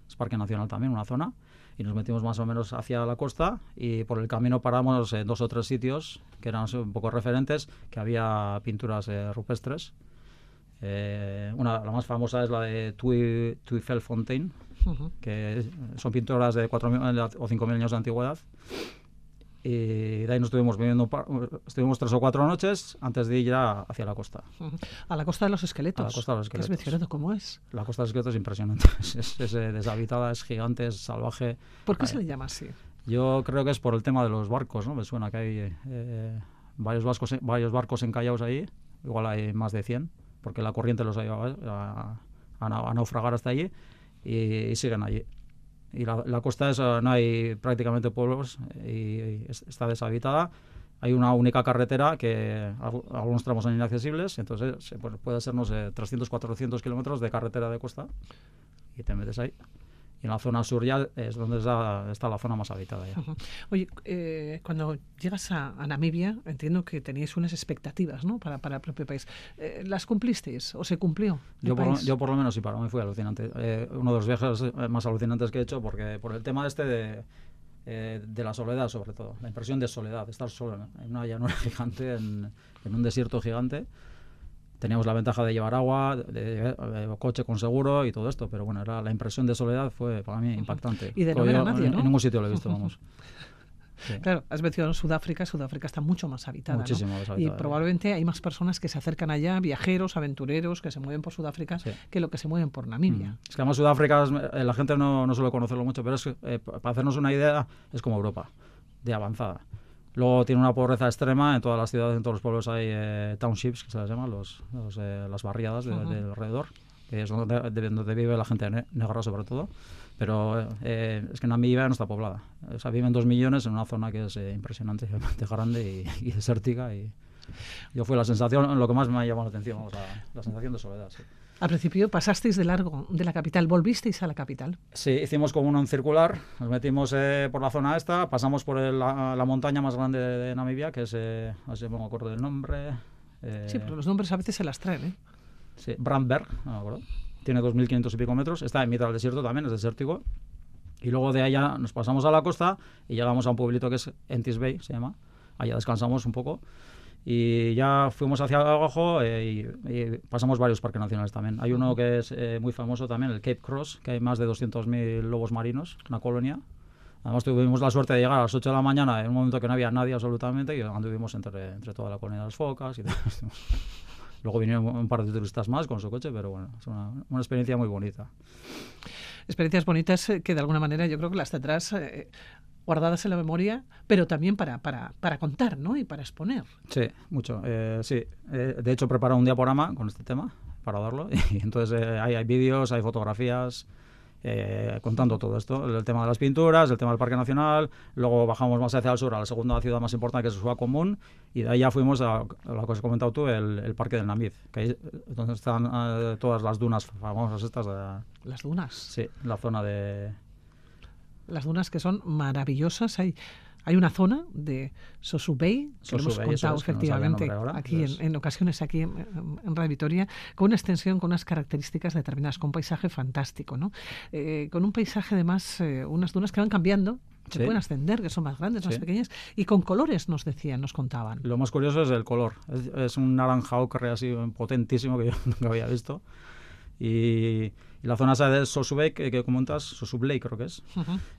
Es Parque Nacional también, una zona. Y nos metimos más o menos hacia la costa y por el camino paramos en dos o tres sitios que eran un poco referentes, que había pinturas eh, rupestres. Eh, una, la más famosa es la de Tui, Tuifelfontein, Ujú. que es- son pinturas de 4.000 o 5.000 años de antigüedad. Y de ahí nos estuvimos viviendo, estuvimos tres o cuatro noches antes de ir ya hacia la costa. A la costa de los esqueletos. A la costa de los esqueletos. ¿Qué es ¿Cómo es? La costa de los esqueletos es impresionante. Es, eh, deshabitada, es gigante, es salvaje. ¿Por qué se le llama así? Yo creo que es por el tema de los barcos, ¿no? Me suena que hay eh, varios, barcos, varios barcos encallados ahí, igual hay más de 100, porque la corriente los ha llevado a, a, naufragar hasta allí y siguen allí y la, costa es, no hay prácticamente pueblos y, está deshabitada. Hay una única carretera que algunos tramos son inaccesibles, entonces puede ser, no sé, 300, 400 kilómetros de carretera de costa y te metes ahí. Y en la zona sur ya es donde está, la zona más habitada. Ya. Oye, eh, cuando llegas a, Namibia, entiendo que teníais unas expectativas ¿no? para, para el propio país. Eh, ¿Las cumplisteis o se cumplió? Yo por, yo por, lo menos sí, para mí fue alucinante. Eh, uno de los viajes más alucinantes que he hecho, porque por el tema este de, de la soledad, sobre todo, la impresión de soledad, de estar solo en una llanura gigante, en, en un desierto gigante teníamos la ventaja de llevar agua, de, coche con seguro y todo esto, pero bueno, era la impresión de soledad fue para mí impactante. Y de no ver a nadie, ¿no? En ningún sitio lo he visto, vamos. Claro, has mencionado Sudáfrica, Sudáfrica está mucho más habitada. Muchísimo más habitada. Y probablemente hay más personas que se acercan allá, viajeros, aventureros, que se mueven por Sudáfrica, que lo que se mueven por Namibia. Mm. Es que además Sudáfrica, eh, la gente no, no suele conocerlo mucho, pero es que, eh, para hacernos una idea, es como Europa, de avanzada. Luego tiene una pobreza extrema, en todas las ciudades, en todos los pueblos hay eh, townships, que se las llama, los, eh, las barriadas de, alrededor, que es donde, donde, vive la gente negra sobre todo. Pero eh, es que Namibia no está poblada. O sea, viven dos millones en una zona que es impresionantemente grande y, desértica. Y yo fue la sensación, lo que más me ha llamado la atención, la sensación de soledad. Sí. Al principio pasasteis de largo de la capital, ¿volvisteis a la capital? Sí, hicimos como un circular, nos metimos eh, por la zona esta, pasamos por la, montaña más grande de, Namibia, que es, eh, no sé si me acuerdo del nombre. Eh, sí, pero los nombres a veces se las traen, ¿eh? Sí, Brandberg, no me acuerdo. Tiene 2.500 y pico metros, está en mitad del desierto también, es desértico. Y luego de allá nos pasamos a la costa y llegamos a un pueblito que es Entis Bay, se llama. Allá descansamos un poco y ya fuimos hacia abajo eh, y, pasamos varios parques nacionales también. Hay uno que es eh, muy famoso también, el Cape Cross, que hay más de 200.000 lobos marinos, una colonia. Además tuvimos la suerte de llegar a las 8 de la mañana en un momento que no había nadie absolutamente y anduvimos entre, entre toda la colonia de las focas y Luego vinieron un par de turistas más con su coche, pero bueno, es una, una experiencia muy bonita experiencias bonitas eh, que de alguna manera yo creo que las tendrás guardadas en la memoria, pero también para, para, para contar, ¿no? Y para exponer. Sí, mucho. Eh, sí, eh, de hecho he preparado un diaporama con este tema para darlo y entonces eh, hay, hay vídeos, hay fotografías contando todo esto, el tema de las pinturas, el tema del Parque Nacional, luego bajamos más hacia el sur a la segunda ciudad más importante que es Suá Común y de ahí ya fuimos a, lo que has comentado tú, el, Parque del Namiz, que ahí donde están todas las dunas famosas estas. ¿Las dunas? Sí, la zona de las dunas que son maravillosas. Hay, hay una zona de Sosubey, que hemos contado efectivamente aquí en, ocasiones aquí en, Radio Vitoria, con una extensión, con unas características determinadas, con un paisaje fantástico, ¿no? Eh, con un paisaje además, eh, unas dunas que van cambiando, se pueden ascender, que son más grandes, más pequeñas, y con colores nos decían, nos contaban. Lo más curioso es el color. Es, un naranja ocre así potentísimo que yo nunca había visto. Y la zona de Sosubek, que, que comentas, Sosubley creo que es,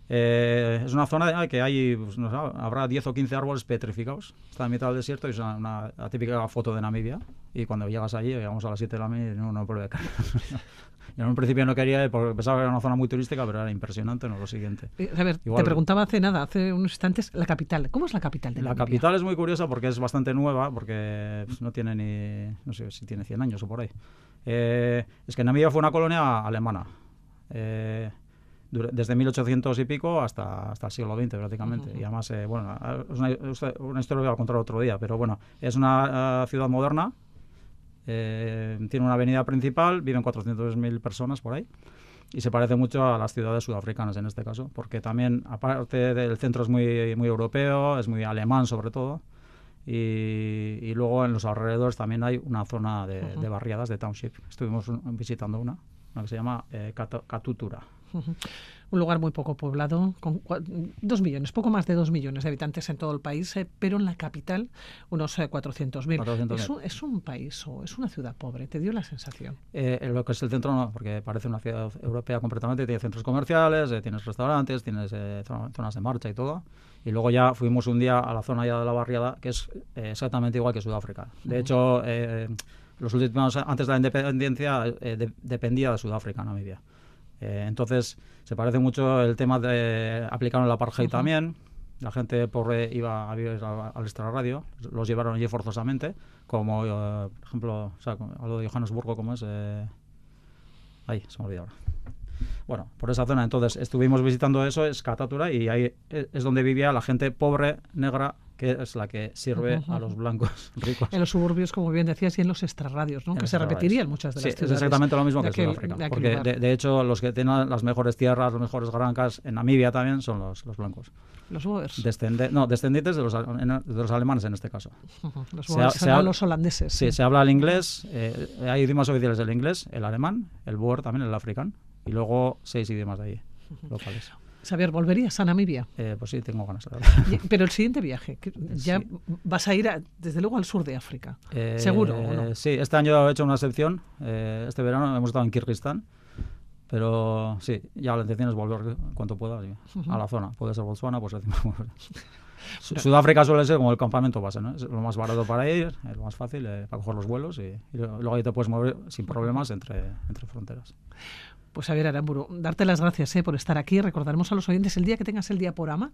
eh, es una zona que hay, pues, no sé, habrá 10 o 15 árboles petrificados. Está en mitad del desierto y es una, típica foto de Namibia. Y cuando llegas allí, llegamos a las 7 de la mañana y no, no puede en un principio no quería porque pensaba que era una zona muy turística, pero era impresionante, no lo siguiente. Eh, a ver, te preguntaba hace nada, hace unos instantes, la capital. ¿Cómo es la capital de La capital es muy curiosa porque es bastante nueva, porque pues, no tiene ni, no sé si tiene 100 años o por ahí. Eh, es que Namibia fue una colonia alemana. Eh, desde 1800 y pico hasta, hasta el siglo XX prácticamente. Y además, eh, bueno, es una, una, historia que voy a contar otro día, pero bueno, es una ciudad moderna, tiene una avenida principal, viven 400.000 personas por ahí y se parece mucho a las ciudades sudafricanas en este caso, porque también, aparte del centro es muy, muy europeo, es muy alemán sobre todo, y, luego en los alrededores también hay una zona de, barriadas de township. Estuvimos visitando una, una que se llama eh, Katutura. Un lugar muy poco poblado, con dos millones, poco más de dos millones de habitantes en todo el país, eh, pero en la capital unos 400.000. 400 ¿Es, un, ¿Es un país o es una ciudad pobre? ¿Te dio la sensación? Eh, lo que es el centro no, porque parece una ciudad europea completamente. Tiene centros comerciales, eh, tienes restaurantes, tienes zonas de marcha y todo. Y luego ya fuimos un día a la zona ya de la barriada, que es exactamente igual que Sudáfrica. De hecho, los últimos antes de la independencia dependía de Sudáfrica, Namibia. Eh, entonces, se parece mucho el tema de aplicar el apartheid también. La gente pobre iba a vivir al extrarradio, los llevaron allí forzosamente, como, eh, por ejemplo, o sea, algo de Johannesburgo, como es. Eh, ahí, se me olvidó ahora. Bueno, por esa zona. Entonces, estuvimos visitando eso, es Catatura, y ahí es donde vivía la gente pobre, negra, que es la que sirve a los blancos ricos. En los suburbios, como bien decías, y en los extrarradios, ¿no? que se repetirían muchas de las sí, Es exactamente lo mismo que en Sudáfrica. porque, de, hecho, los que tienen las mejores tierras, las mejores granjas, en Namibia también, son los, los blancos. ¿Los Boers? no, descendientes de los, de los alemanes en este caso. Los Boers se, los holandeses. Sí, se habla el inglés, eh, hay idiomas oficiales del inglés, el alemán, el Boer también, el africano, y luego seis idiomas de ahí, locales. Xavier, ¿volverías a Namibia? Eh, pues sí, tengo ganas. Pero el siguiente viaje, ya vas a ir desde luego al sur de África, eh, ¿seguro Sí, este año he hecho una excepción. Eh, este verano hemos estado en Kirguistán. Pero sí, ya la intención es volver cuanto pueda a la zona. Puede ser Botswana, pues Sudáfrica suele ser como el campamento base, ¿no? Es lo más barato para ir, es lo más fácil para coger los vuelos y, y, luego ahí te puedes mover sin problemas entre, entre fronteras. Pues a ver, Aramburu, darte las gracias eh, por estar aquí. Recordaremos a los oyentes el día que tengas el diaporama.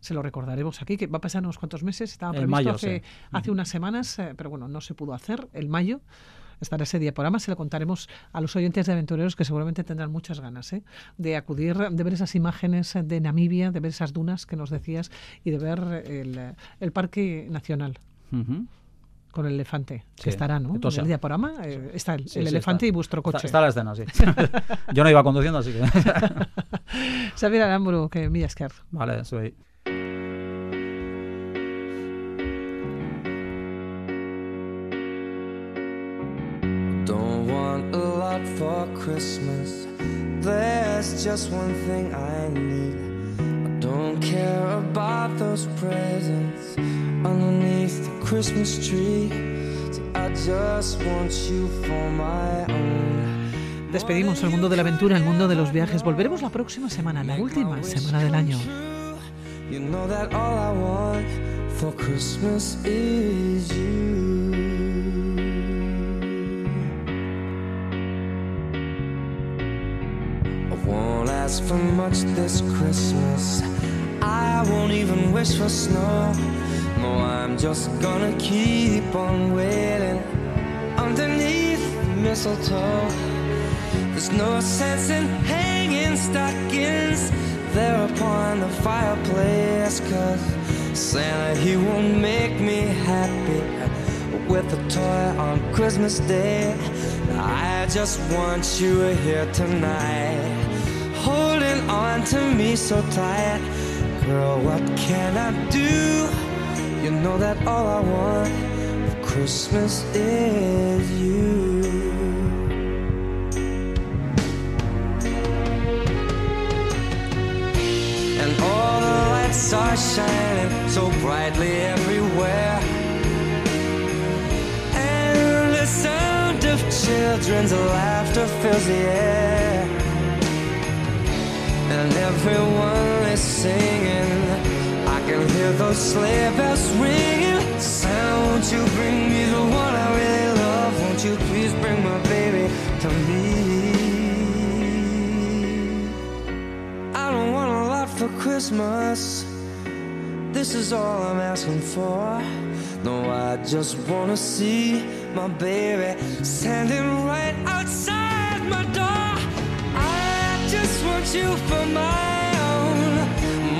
Se lo recordaremos aquí, que va a pasar unos cuantos meses. Estaba previsto hace, hace unas semanas, eh, pero bueno, no se pudo hacer. El mayo estará ese diaporama. Se lo contaremos a los oyentes de aventureros que seguramente tendrán muchas ganas ¿eh? de acudir, de ver esas imágenes de Namibia, de ver esas dunas que nos decías y de ver el, el Parque Nacional con el elefante, que estará, ¿no? En el diaporama eh, está el, elefante y vuestro coche. Está, la escena, sí. Yo no iba conduciendo, así que... Xavier Aramburu, que mila esker. Vale, soy... Don't want a lot for Christmas There's just one thing I need I don't care about those presents underneath the Christmas tree. I just want you for my own. Despedimos el mundo de la aventura, el mundo de los viajes. Volveremos la próxima semana, la última semana del año. You know that all I want for Christmas is you. I won't ask for much this Christmas. I won't even wish for snow. I'm just gonna keep on waiting underneath the mistletoe. There's no sense in hanging stockings there upon the fireplace, cause Santa, he won't make me happy with a toy on Christmas Day. I just want you here tonight, holding on to me so tight. Girl, what can I do? You know that all I want for Christmas is you. And all the lights are shining so brightly everywhere. And the sound of children's laughter fills the air. And everyone is singing can hear those sleigh bells ringing. Santa, won't you bring me the one I really love? Won't you please bring my baby to me? I don't want a lot for Christmas. This is all I'm asking for. No, I just wanna see my baby standing right outside my door. I just want you for my own,